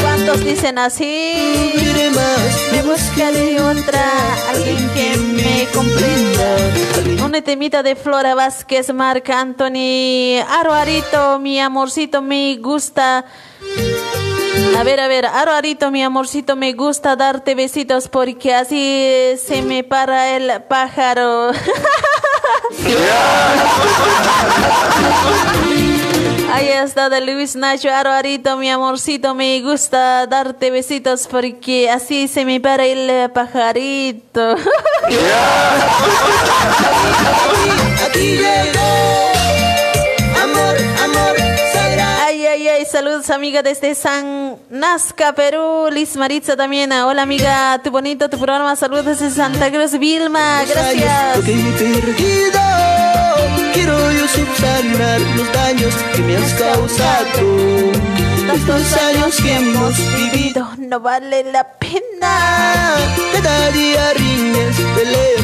¿Cuántos dicen así? Más, Me buscaré otra, alguien que me comprenda. Una temita de Flora Vázquez, Marc Anthony, Aro Arito, mi amorcito, me gusta. A ver, a ver, Aro Arito, mi amorcito, me gusta darte besitos porque así se me para el pájaro. Ahí está de Luis Nacho Aro Arito, mi amorcito, me gusta darte besitos porque así se me para el pajarito. Aquí llegó Amor, amor, sagrado Ay, ay, ay, saludos amiga desde San Nazca, Perú, Liz Maritza también. Hola amiga, tu bonito tu programa, saludos desde Santa Cruz, Vilma, gracias. Quiero yo subsanar los daños que me has causado Tantos años que hemos vivido No vale la pena. Cada día riñas, peleas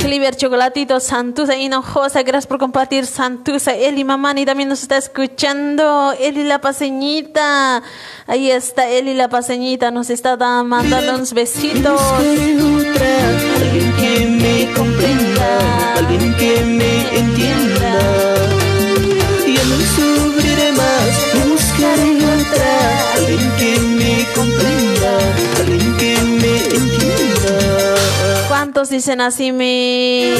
Cliver Chocolatito, Santusa Hinojosa, gracias por compartir Santusa. Eli Mamani también nos está escuchando. Eli La Paseñita, ahí está Eli La Paseñita, nos está da- mandando unos besitos. Otra, alguien que me comprenda, alguien que me entienda. Ya no sufriré más, buscaré otra, alguien que me comprenda, ¿Cuántos dicen así? Me,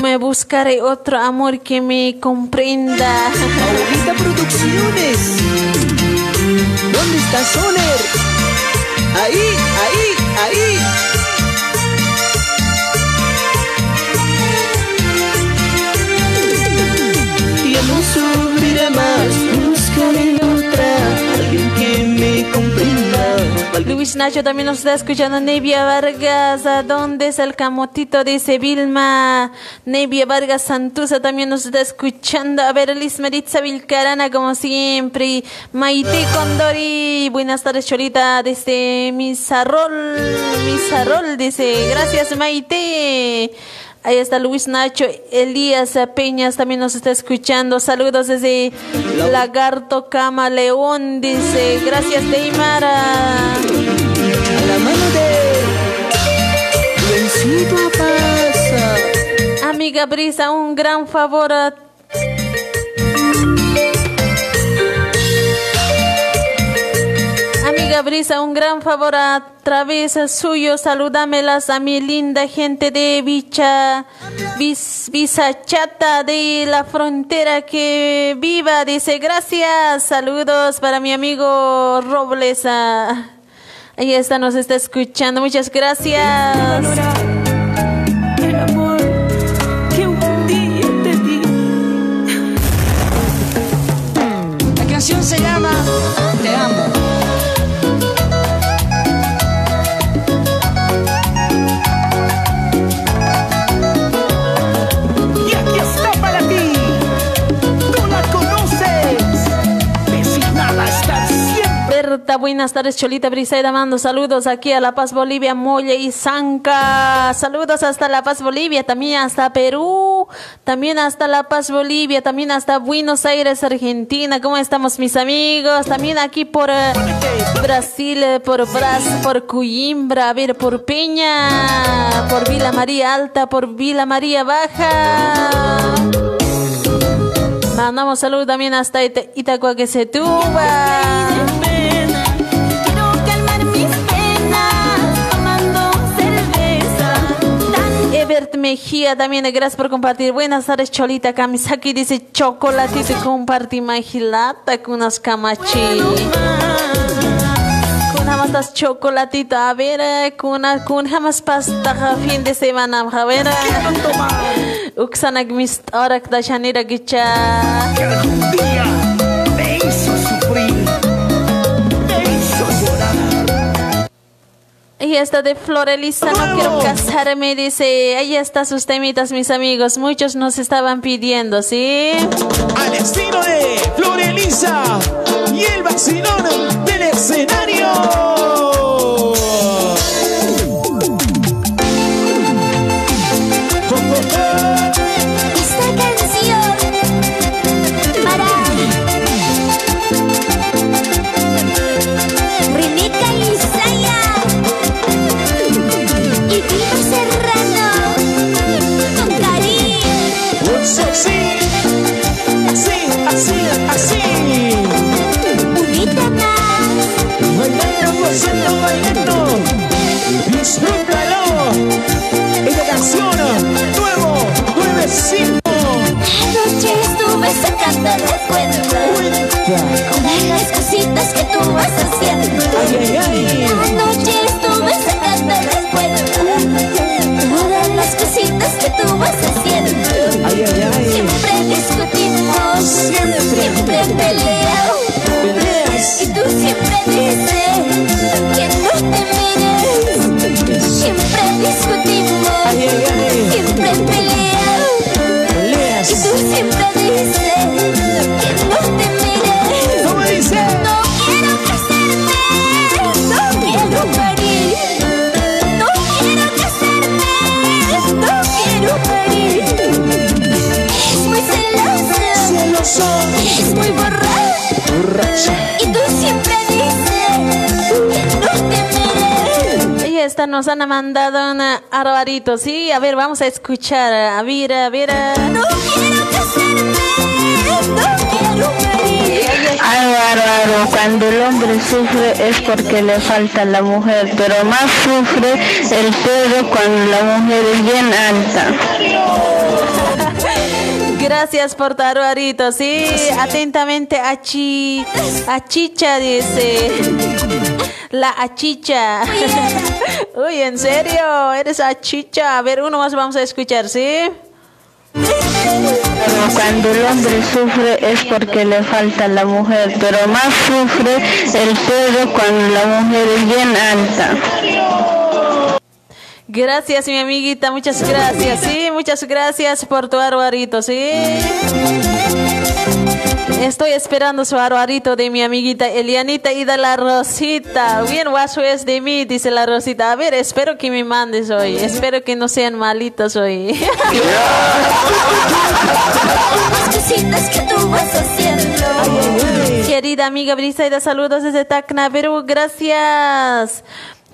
me buscaré otro amor que me comprenda. Abuelita Producciones, ¿dónde está Soner? Ahí, ahí, ahí. Ya no sufriré más, buscaré otra, alguien que me comprenda, Luis Nacho también nos está escuchando. Nevia Vargas, ¿a dónde es el camotito? Dice Vilma. Nevia Vargas Santusa también nos está escuchando. A ver, Liz Maritza Vilcarana, como siempre. Maite Condori. Buenas tardes, Cholita. Desde Misarrol. Misarrol, dice. Gracias, Maite. Ahí está Luis Nacho, Elías Peñas también nos está escuchando. Saludos desde Lagarto Cama León, dice. Gracias, Deimara. Amiga Brisa, un gran favor. a- Amiga Brisa, un gran favor a través suyo. Saludámelas a mi linda gente de Bicha, Vis, Visachata de la frontera que viva. Dice gracias. Saludos para mi amigo Robles. ah. Ahí está, nos está escuchando. Muchas gracias. Buenas tardes, Cholita Briseida, mando saludos aquí a La Paz, Bolivia, Molle y Zanca. Saludos hasta La Paz, Bolivia, también hasta Perú, también hasta La Paz, Bolivia, también hasta Buenos Aires, Argentina. ¿Cómo estamos, mis amigos? También aquí por eh, Brasil, eh, por Bras, por Coimbra, a ver, por Peña, por Vila María Alta, por Vila María Baja. Mandamos saludos también hasta Ita- Itacoaquecetuba. Quiero Tan Ebert Mejía también, eh, gracias por compartir. Buenas tardes, Cholita Kamisaki dice chocolatito y comparti magilata con unas camachi. Con jamas chocolatito, a ver, eh, con con jamas pasta fin de semana, a ver. eh. Uksanak mis orak da shanira gicha. Y esta de Florelisa, no quiero casarme, dice. Ahí está sus temitas, mis amigos. Muchos nos estaban pidiendo, ¿sí? Al estilo de Florelisa y el vacilón del escenario. Sacando la cuenta de las cositas que tú vas haciendo. Ay, ay, ay. Anoche estuve sacando la cuenta de todas las cositas que tú vas haciendo. Ay, ay, ay. Siempre discutimos, siempre, peleamos. Peleas. Y tú siempre dices que no te mires. Siempre discutimos, siempre. Peleas. Y tú siempre Borracha. Y tú siempre dices que no te mires. Y esta nos han mandado un arbarito, ¿sí? A ver, vamos a escuchar. A ver, a ver. No quiero casarme, no quiero parir. Álvaro, Álvaro, cuando el hombre sufre es porque le falta la mujer, pero más sufre el perro cuando la mujer es bien alta. Gracias por tu arbarito, ¿sí? Atentamente, Achi. Achicha dice. La achicha. Uy, ¿en serio? ¿Eres achicha? A ver, uno más vamos a escuchar, ¿sí? Cuando el hombre sufre es porque le falta la mujer, pero más sufre el perro cuando la mujer es bien alta. Gracias, mi amiguita, muchas gracias, sí, muchas gracias por tu arbarito, sí. Estoy esperando su arbarito de mi amiguita Elianita y de la Rosita. Bien guaso es de mí, dice la Rosita. A ver, espero que me mandes hoy. Espero que no sean malitos hoy. Querida amiga Brisaida, saludos desde Tacna, Perú. Gracias.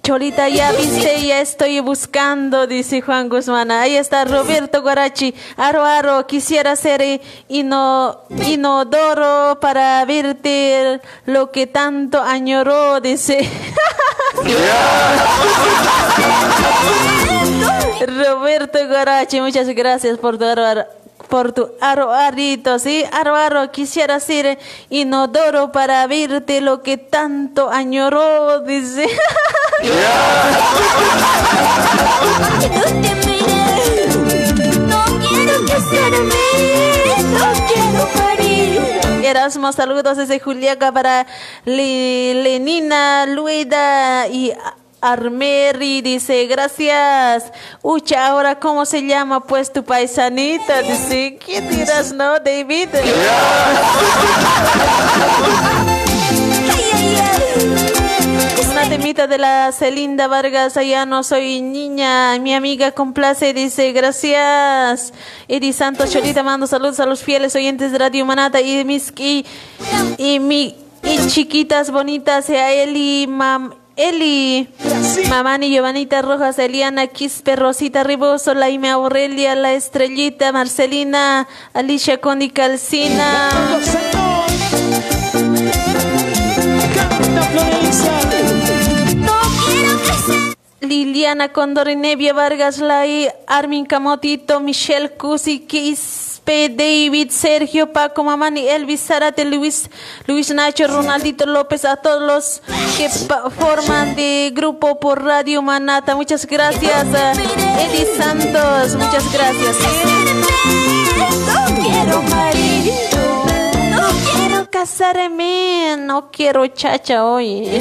Cholita, ya viste, ya estoy buscando, dice Juan Guzmán. Ahí está Roberto Guarachi. Aro, aro, quisiera ser ino, inodoro para verte lo que tanto añoró, dice. Roberto Guarachi, muchas gracias por tu aro, por tu aro arito, ¿sí? Aro aro, quisiera ser inodoro para verte lo que tanto añoró, dice. No te mires. No quiero casarme, no quiero parir. Erasmo, saludos desde Juliaca para Le- Lenina, Luida y Armeri, dice, gracias. Ucha, ahora, ¿cómo se llama pues tu paisanita? Dice, ¿qué dirás, no, David? Ay. Cholita de la Celinda Vargas, allá no soy niña, mi amiga complace, dice, gracias. Edi Santos Cholita, mando saludos a los fieles oyentes de Radio Manata y mis y, y mi y chiquitas bonitas, a Eli, mam, Eli, Mamani, Giovanita Rojas, Eliana, Quispe, Rosita Riboso, Laime Aurelia, La Estrellita, Marcelina, Alicia Condi Calcina. Liliana Condorinevia Vargas Lai, Armin Camotito, Michelle Cusi, Quispe, David, Sergio, Paco, Mamani, Elvis, Zarate, Luis, Luis Nacho, Ronaldito López, a todos los que forman de grupo por Radio Manata. Muchas gracias, eh, Eddie Santos, muchas gracias. No quiero marido, no quiero Casarme, no quiero chacha hoy.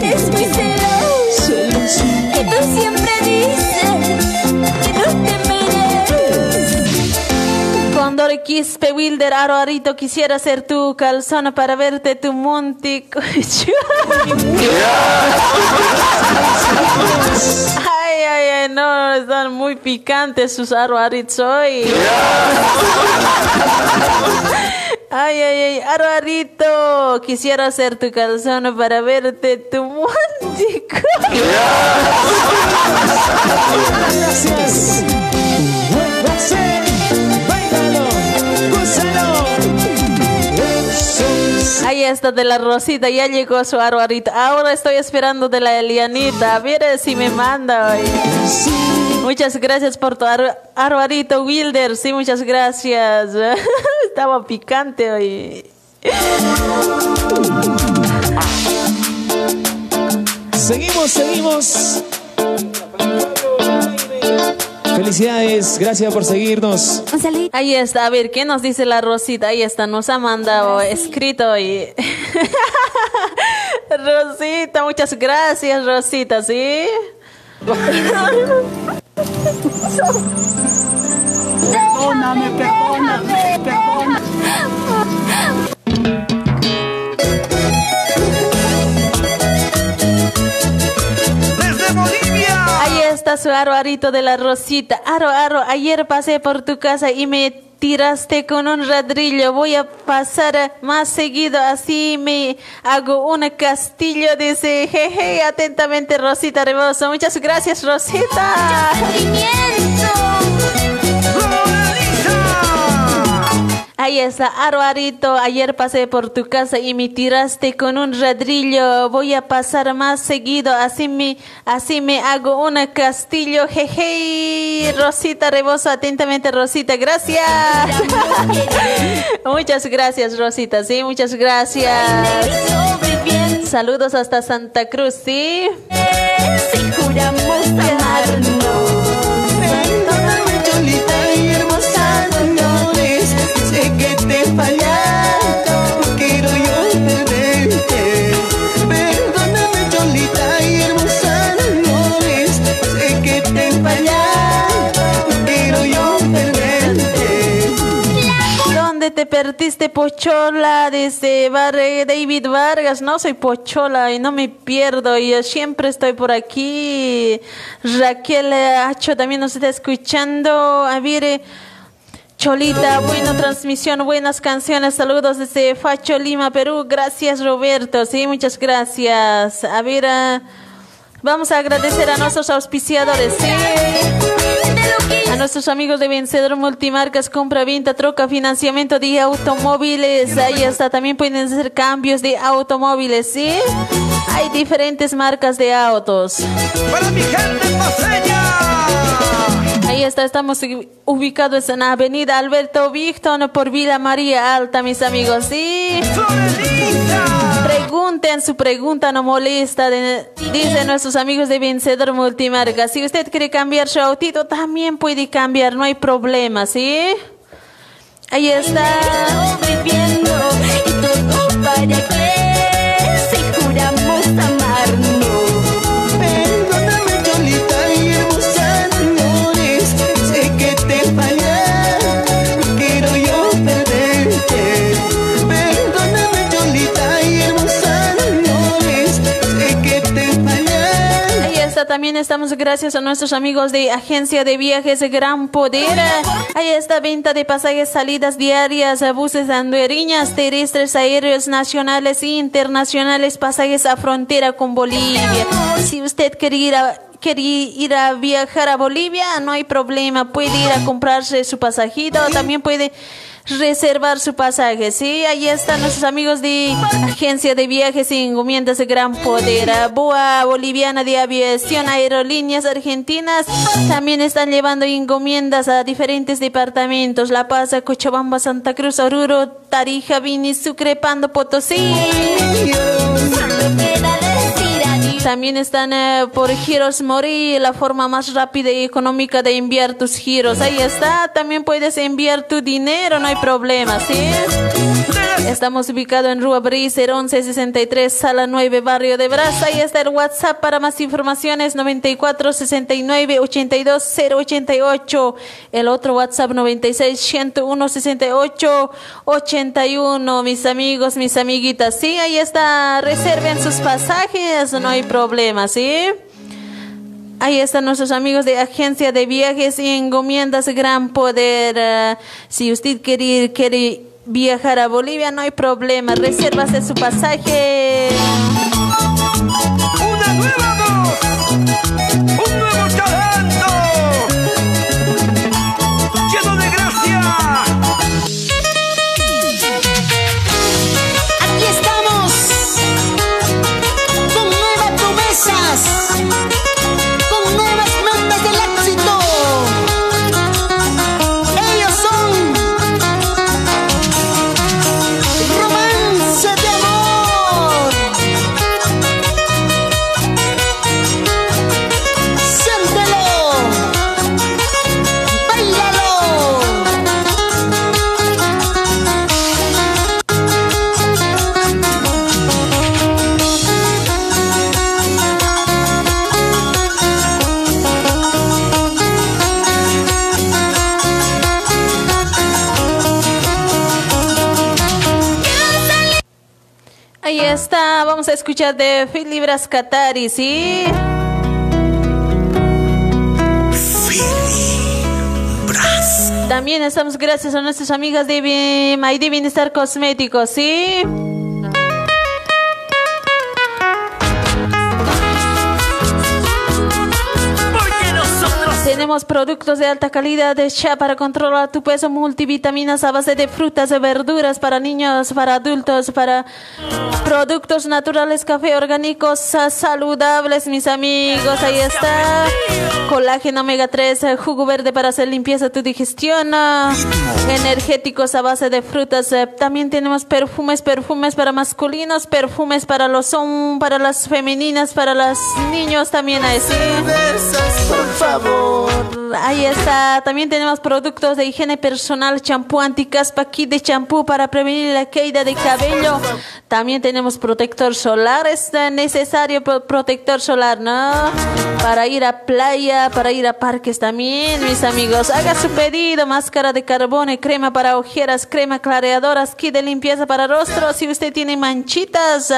Eres muy celoso tú siempre Quispe Wilder Aro Arito quisiera ser tu calzón para verte tu monte. Ay, ay, ay, no, están muy picantes sus aro aritos hoy. Ay, ay, ay, aro arito, quisiera ser tu calzón para verte tu monte. Gracias. Ahí está de la Rosita, ya llegó su aro arito. Ahora estoy esperando de la Elianita. Ver si me manda hoy. Muchas gracias por tu aro, aro arito, Wilder. Sí, muchas gracias. Estaba picante hoy. Seguimos, seguimos. Felicidades, gracias por seguirnos. Ahí está, a ver, ¿qué nos dice la Rosita? Ahí está, nos ha mandado escrito y... Rosita, muchas gracias, Rosita, ¿sí? Perdóname, perdóname, De la Rosita. Aro, aro, ayer pasé por tu casa y me tiraste con un ladrillo. Voy a pasar más seguido, así me hago un castillo. Dice, jeje, atentamente Rosita Reboso. Muchas gracias, Rosita. Ahí está, Aro Arito. Ayer pasé por tu casa y me tiraste con un ladrillo. Voy a pasar más seguido, así me, así me hago un castillo. Jeje, Rosita Reboso, atentamente, Rosita. Gracias. muchas gracias, Rosita. Sí, muchas gracias. Saludos hasta Santa Cruz, sí. Si juramos amarnos te perdiste, Pochola? Desde eh, David Vargas. No soy Pochola y no me pierdo. Yo siempre estoy por aquí. Raquel Hacho también nos está escuchando. A ver, eh, Cholita, buena transmisión, buenas canciones. Saludos desde Facho, Lima, Perú. Gracias, Roberto. Sí, muchas gracias. A ver, ah, vamos a agradecer a nuestros auspiciadores. Sí. A nuestros amigos de Vencedor Multimarcas, compra, venta, troca, financiamiento de automóviles. Ahí está, también pueden hacer cambios de automóviles, ¿sí? Hay diferentes marcas de autos. Para mi paseña. Ahí está, estamos ubi- ubicados en la avenida Alberto Víctor por Villa María Alta, mis amigos, ¿sí? Florenita. Pregunten, su pregunta no molesta, de- dicen nuestros amigos de Vencedor Multimarca. Si usted quiere cambiar su autito, también puede cambiar, no hay problema, ¿sí? Ahí está. También estamos gracias a nuestros amigos de Agencia de Viajes Gran Poder. Ahí está venta de pasajes, salidas diarias, buses andueriñas, terrestres, aéreos nacionales e internacionales, pasajes a frontera con Bolivia. Si usted quiere ir a quiere ir a viajar a Bolivia, no hay problema, puede ir a comprarse su pasajito, también puede reservar su pasaje, ¿sí? Ahí están nuestros amigos de Agencia de Viajes y Encomiendas de Gran Poder, Boa Boliviana de Aviación, Aerolíneas Argentinas, también están llevando encomiendas a diferentes departamentos, La Paz, Cochabamba, Santa Cruz, Oruro, Tarija, Vini, Sucre, Pando, Potosí. También están eh, por giros Mori, la forma más rápida y económica de enviar tus giros. Ahí está, también puedes enviar tu dinero, no hay problema, ¿sí? Estamos ubicados en Rua Briser 1163, Sala 9, Barrio de Brasa. Ahí está el WhatsApp para más informaciones 94 69 82 088. El otro WhatsApp 96 101 68 81. Mis amigos, mis amiguitas, sí, ahí está. Reserven sus pasajes, no hay problema, ¿sí? Ahí están nuestros amigos de Agencia de Viajes y Encomiendas Gran Poder. Eh, si usted quiere, quiere viajar a Bolivia, no hay problema. Resérvase su pasaje. Vamos a escuchar de Filibras Catari, ¿sí? También estamos gracias a nuestras amigas de Maidi Bienestar Cosméticos, ¿sí? Tenemos productos de alta calidad de chá para controlar tu peso, multivitaminas a base de frutas y verduras para niños, para adultos, para productos naturales, café orgánicos sa- saludables, mis amigos. Ahí está. Colágeno omega 3, eh, jugo verde para hacer limpieza tu digestión, ah, energéticos a base de frutas. eh, También tenemos perfumes, perfumes para masculinos, perfumes para los hom- para las femeninas, para los niños también ahí sí. Por favor. Ahí está. También tenemos productos de higiene personal, champú anticaspa, kit de champú para prevenir la caída de cabello. También tenemos protector solar. Es necesario pro- protector solar, ¿no? Para ir a playa, para ir a parques también, mis amigos. Haga su pedido. Máscara de carbono, crema para ojeras, crema clareadoras, kit de limpieza para rostro. Si usted tiene manchitas,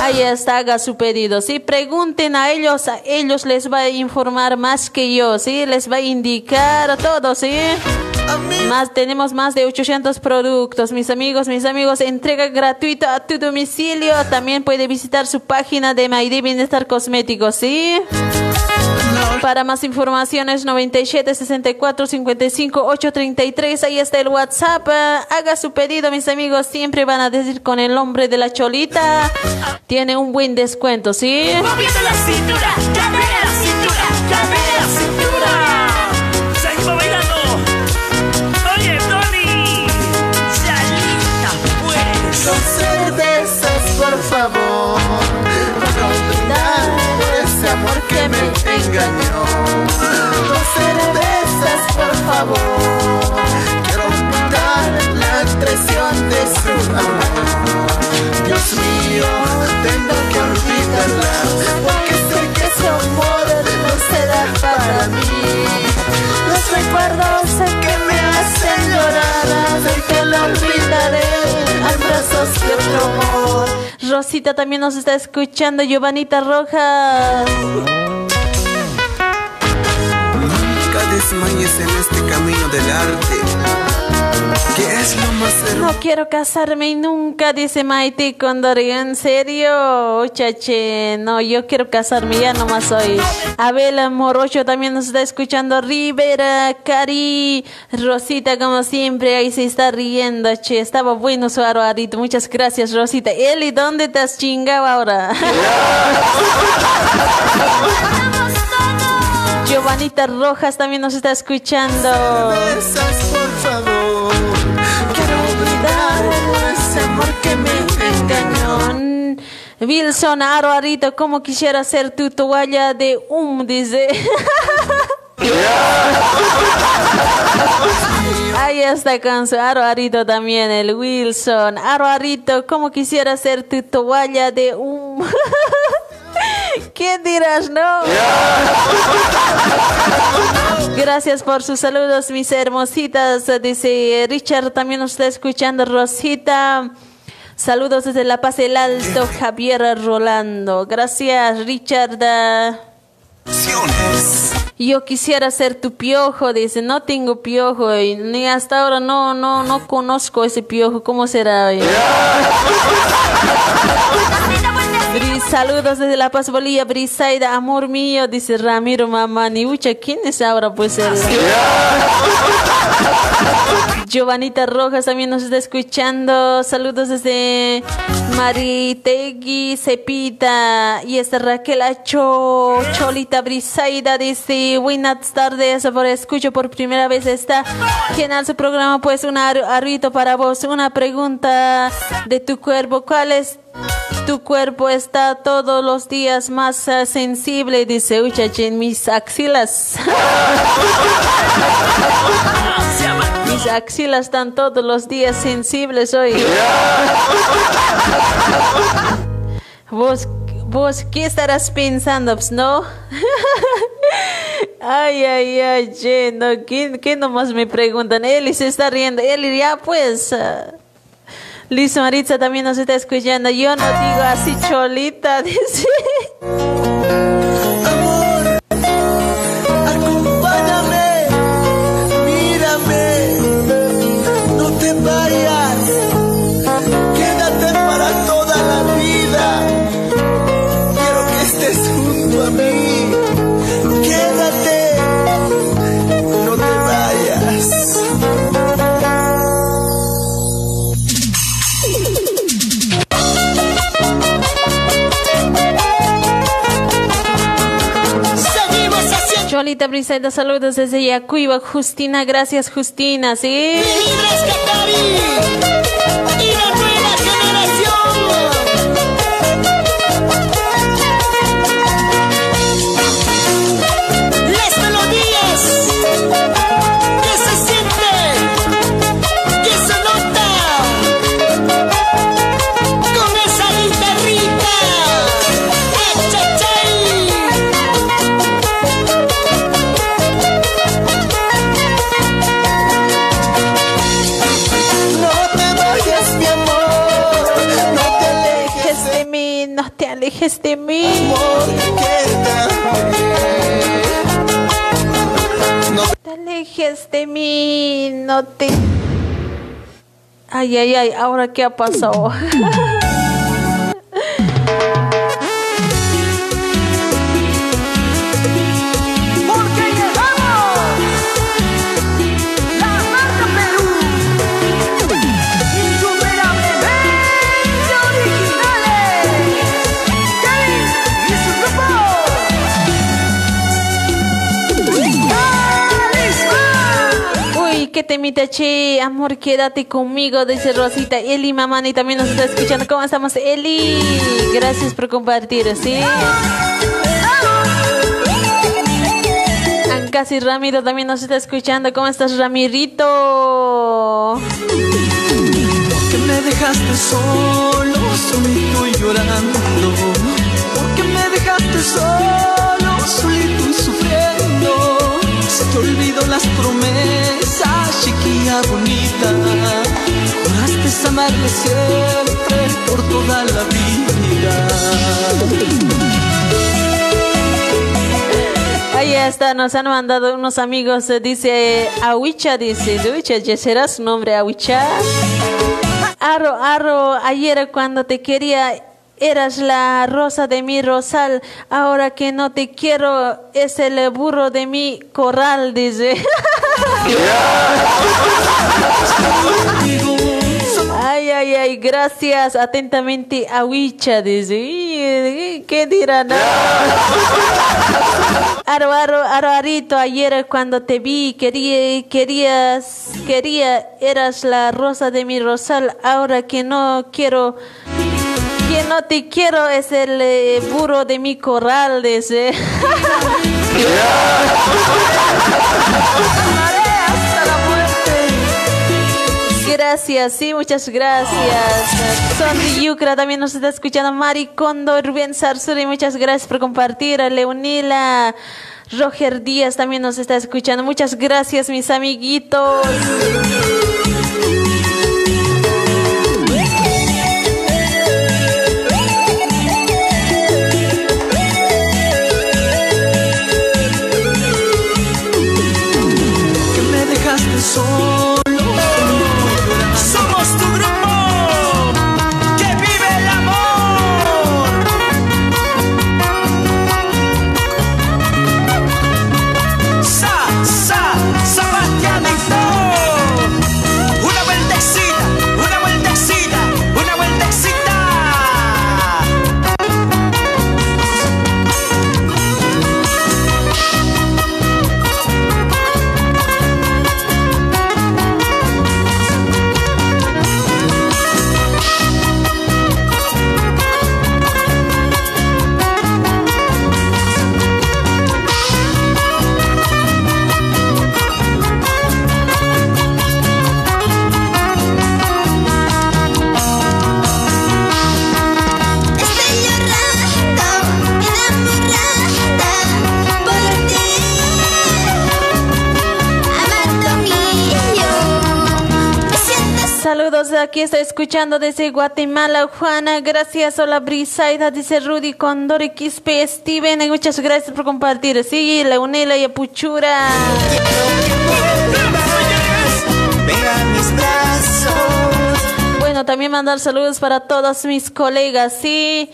ahí está, haga su pedido. Si pregunten a ellos, a ellos les va a informar más que yo, ¿sí? Les va a indicar todo, ¿sí? Más, tenemos más de 800 productos, mis amigos, mis amigos, entrega gratuita a tu domicilio. También puede visitar su página de Maidi Bienestar Cosméticos, ¿sí? Para más informaciones 97 64 55 833 ahí está el WhatsApp. Eh, Haga su pedido, mis amigos, siempre van a decir con el nombre de la cholita. Tiene un buen descuento, ¿sí? la cintura, la cintura, la cintura. Amor me engañó. Dos cervezas, por favor, quiero olvidar la traición de su amor. Dios mío, tengo que olvidarla, porque sé que su amor no será para mí. Los recuerdos que me hacen llorar, sé que lo olvidaré abrazos y otro amor. Rosita también nos está escuchando, Giovanita Rojas. Cada es en este camino del arte que es lo más hermoso. No quiero casarme nunca, dice Maite Condorio. ¿En serio? Chache, no, yo quiero casarme, ya nomás soy. Abel Morocho también nos está escuchando. Rivera, Cari, Rosita, como siempre, ahí se está riendo, che. Estaba bueno su aroarito. Muchas gracias, Rosita. Eli, ¿dónde te has chingado ahora? Giovanita Rojas también nos está escuchando. Besas, por favor. Ese amor que me engañó. Wilson Aro Arito, ¿cómo quisiera ser tu toalla de hum? Dice. Ahí está con su Aro Arito también, el Wilson. Aro Arito, ¿cómo quisiera ser tu toalla de hum? ¿Qué dirás, no? Gracias por sus saludos, mis hermositas. Dice Richard, también nos está escuchando. Rosita. Saludos desde La Paz del Alto, Javier Rolando. Gracias, Richard. Yo quisiera ser tu piojo, dice, no tengo piojo y ni hasta ahora no, no, no conozco ese piojo, ¿cómo será? Bris, saludos desde La Paz, Bolivia, Brisaida, amor mío, dice Ramiro Mamani. Ucha, ¿quién es ahora pues el... Giovanita Rojas también nos está escuchando. Saludos desde Maritegui, Cepita. Y esta Raquel Acho, Cholita Brisaida dice, buenas tardes, por escucho por primera vez esta genial su programa, pues un ar- arrito para vos. Una pregunta de tu cuerpo, ¿cuál es tu cuerpo está todos los días más sensible, dice Uchache, en mis axilas. mis axilas están todos los días sensibles hoy. vos, vos, ¿qué estarás pensando, ps, no? Ay, ay, ay, che, no, ¿qué, qué nomás me preguntan? Eli se está riendo. Eli, ya pues. Liz Maritza también nos está escuchando. Yo no digo así cholita, dice. Cholita Briseida, saludos desde Yacuiba. Justina, gracias, Justina, ¿sí? libres Ay, ay, ay, ahora qué ha pasado. temita, che. Amor, quédate conmigo, dice Rosita. Eli, mamani, también nos está escuchando. ¿Cómo estamos, Eli? Gracias por compartir, ¿sí? Ancasi Ramiro también nos está escuchando. ¿Cómo estás, Ramirito? que me dejaste solo, solito y llorando. Porque me dejaste solo, solito y sufriendo. Se te las promesas, chiquilla bonita. Juraste amarme siempre por toda la vida. Ahí está, nos han mandado unos amigos, eh, dice Awicha, dice, ¿ya será su nombre Awicha? Aro, Aro, ayer cuando te quería eras la rosa de mi rosal, ahora que no te quiero es el burro de mi corral, dice. Ay, ay, ay, gracias. Atentamente, Awicha, dice. ¿Qué dirán? Aro, aro, arito, ayer cuando te vi, quería, querías, quería, eras la rosa de mi rosal, ahora que no quiero, que no te quiero es el eh, burro de mi corral, dice. Gracias, sí, muchas gracias. Son de Yucra, también nos está escuchando Mari Condo, Rubén Sarsuri, muchas gracias por compartir. Leonila, Roger Díaz también nos está escuchando. Muchas gracias, mis amiguitos. Aquí estoy escuchando desde Guatemala, Juana. Gracias, hola Brisaida, dice Rudy Condori Quispe, Steven. y Muchas gracias por compartir. Sí, Leonela y Apuchura. Bueno, también mandar saludos para todos mis colegas, sí.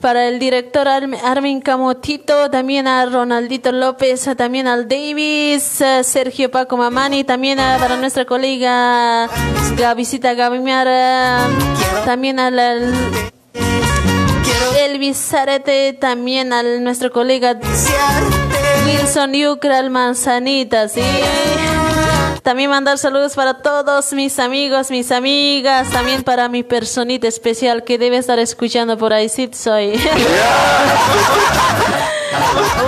Para el director Arm- Armin Camotito, también a Ronaldito López, también al Davis, Sergio Paco Mamani, también a- para nuestra colega Gavisita Gavimiar, también al al Elvis Zarete, también a nuestro colega Wilson Yucral Manzanita, sí. También mandar saludos para todos mis amigos, mis amigas, también para mi personita especial que debe estar escuchando por ahí, sí soy.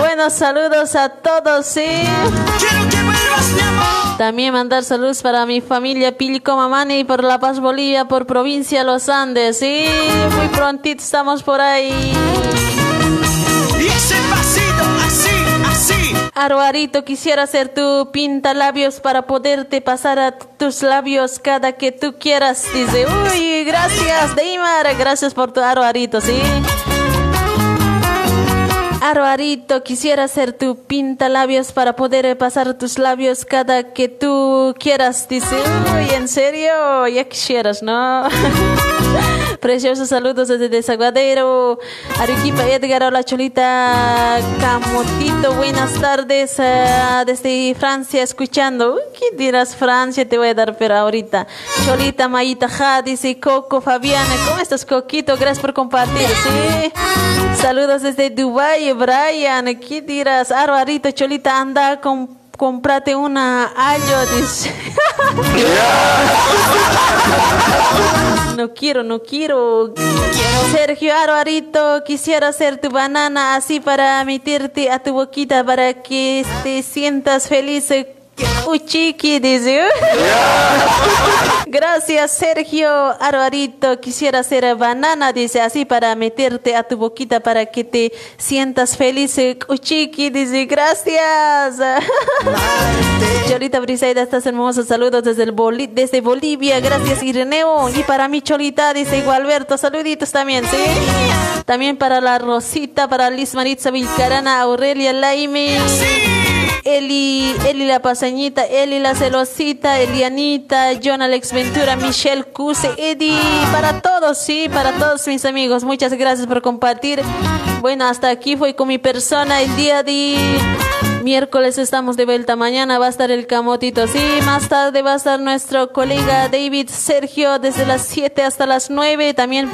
bueno, saludos a todos, sí. También mandar saludos para mi familia Pilico Mamani por La Paz, Bolivia, por provincia Los Andes, sí. Muy prontito estamos por ahí. Y ese pasito, así. Aruarito, quisiera ser tu pinta labios para poderte pasar a tus labios cada que tú quieras. Dice, uy, gracias, Deimar, gracias por tu aruarito, ¿sí? Aruarito, quisiera ser tu pinta labios para poder pasar tus labios cada que tú quieras. Dice, uy, en serio, ya quisieras, ¿no? Preciosos saludos desde Desaguadero, Arequipa, Edgar, hola Cholita, Camotito, buenas tardes eh, desde Francia escuchando. ¿Qué dirás Francia? Te voy a dar, pero ahorita. Cholita, Mayita, Ja, dice Coco, Fabiana, ¿cómo estás Coquito? Gracias por compartir. Saludos desde Dubai, Brian, ¿qué dirás? Arbarito, Cholita, anda con comprate una ayo, dice. No quiero, no quiero. Sergio Aruarito, quisiera ser tu banana así para meterte a tu boquita para que te sientas feliz. Uy, chiqui, dice. Gracias. Sergio Arbarito. Quisiera hacer banana, dice así para meterte a tu boquita para que te sientas feliz. Uchiqui dice gracias. Cholita Briseida, estás hermoso. Saludos desde, el Boli- desde Bolivia. Gracias Ireneo. Y para mi Cholita, dice igual Alberto. Saluditos también, ¿sí? También para la Rosita, para Liz Maritza Vilcarana, Aurelia Laime. Eli, Eli la pasañita, Eli la celosita, Elianita, John Alex Ventura, Michelle Cuse, Eddie, para todos, sí, para todos mis amigos. Muchas gracias por compartir. Bueno, hasta aquí fue con mi persona el día de miércoles estamos de vuelta. Mañana va a estar el camotito, sí, más tarde va a estar nuestro colega David Sergio desde las 7 hasta las 9. También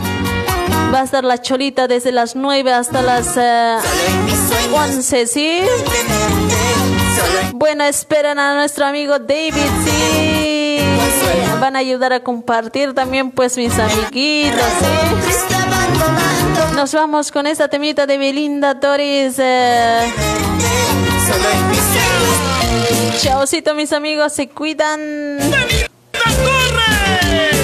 va a estar la cholita desde las 9 hasta las eh, 11, ¿sí? Bueno, esperan a nuestro amigo David, sí. Van a ayudar a compartir también, pues, mis amiguitos, ¿sí? Nos vamos con esta temita de Belinda Torres. eh. Chaucito, mis amigos, se cuidan. ¡Torres!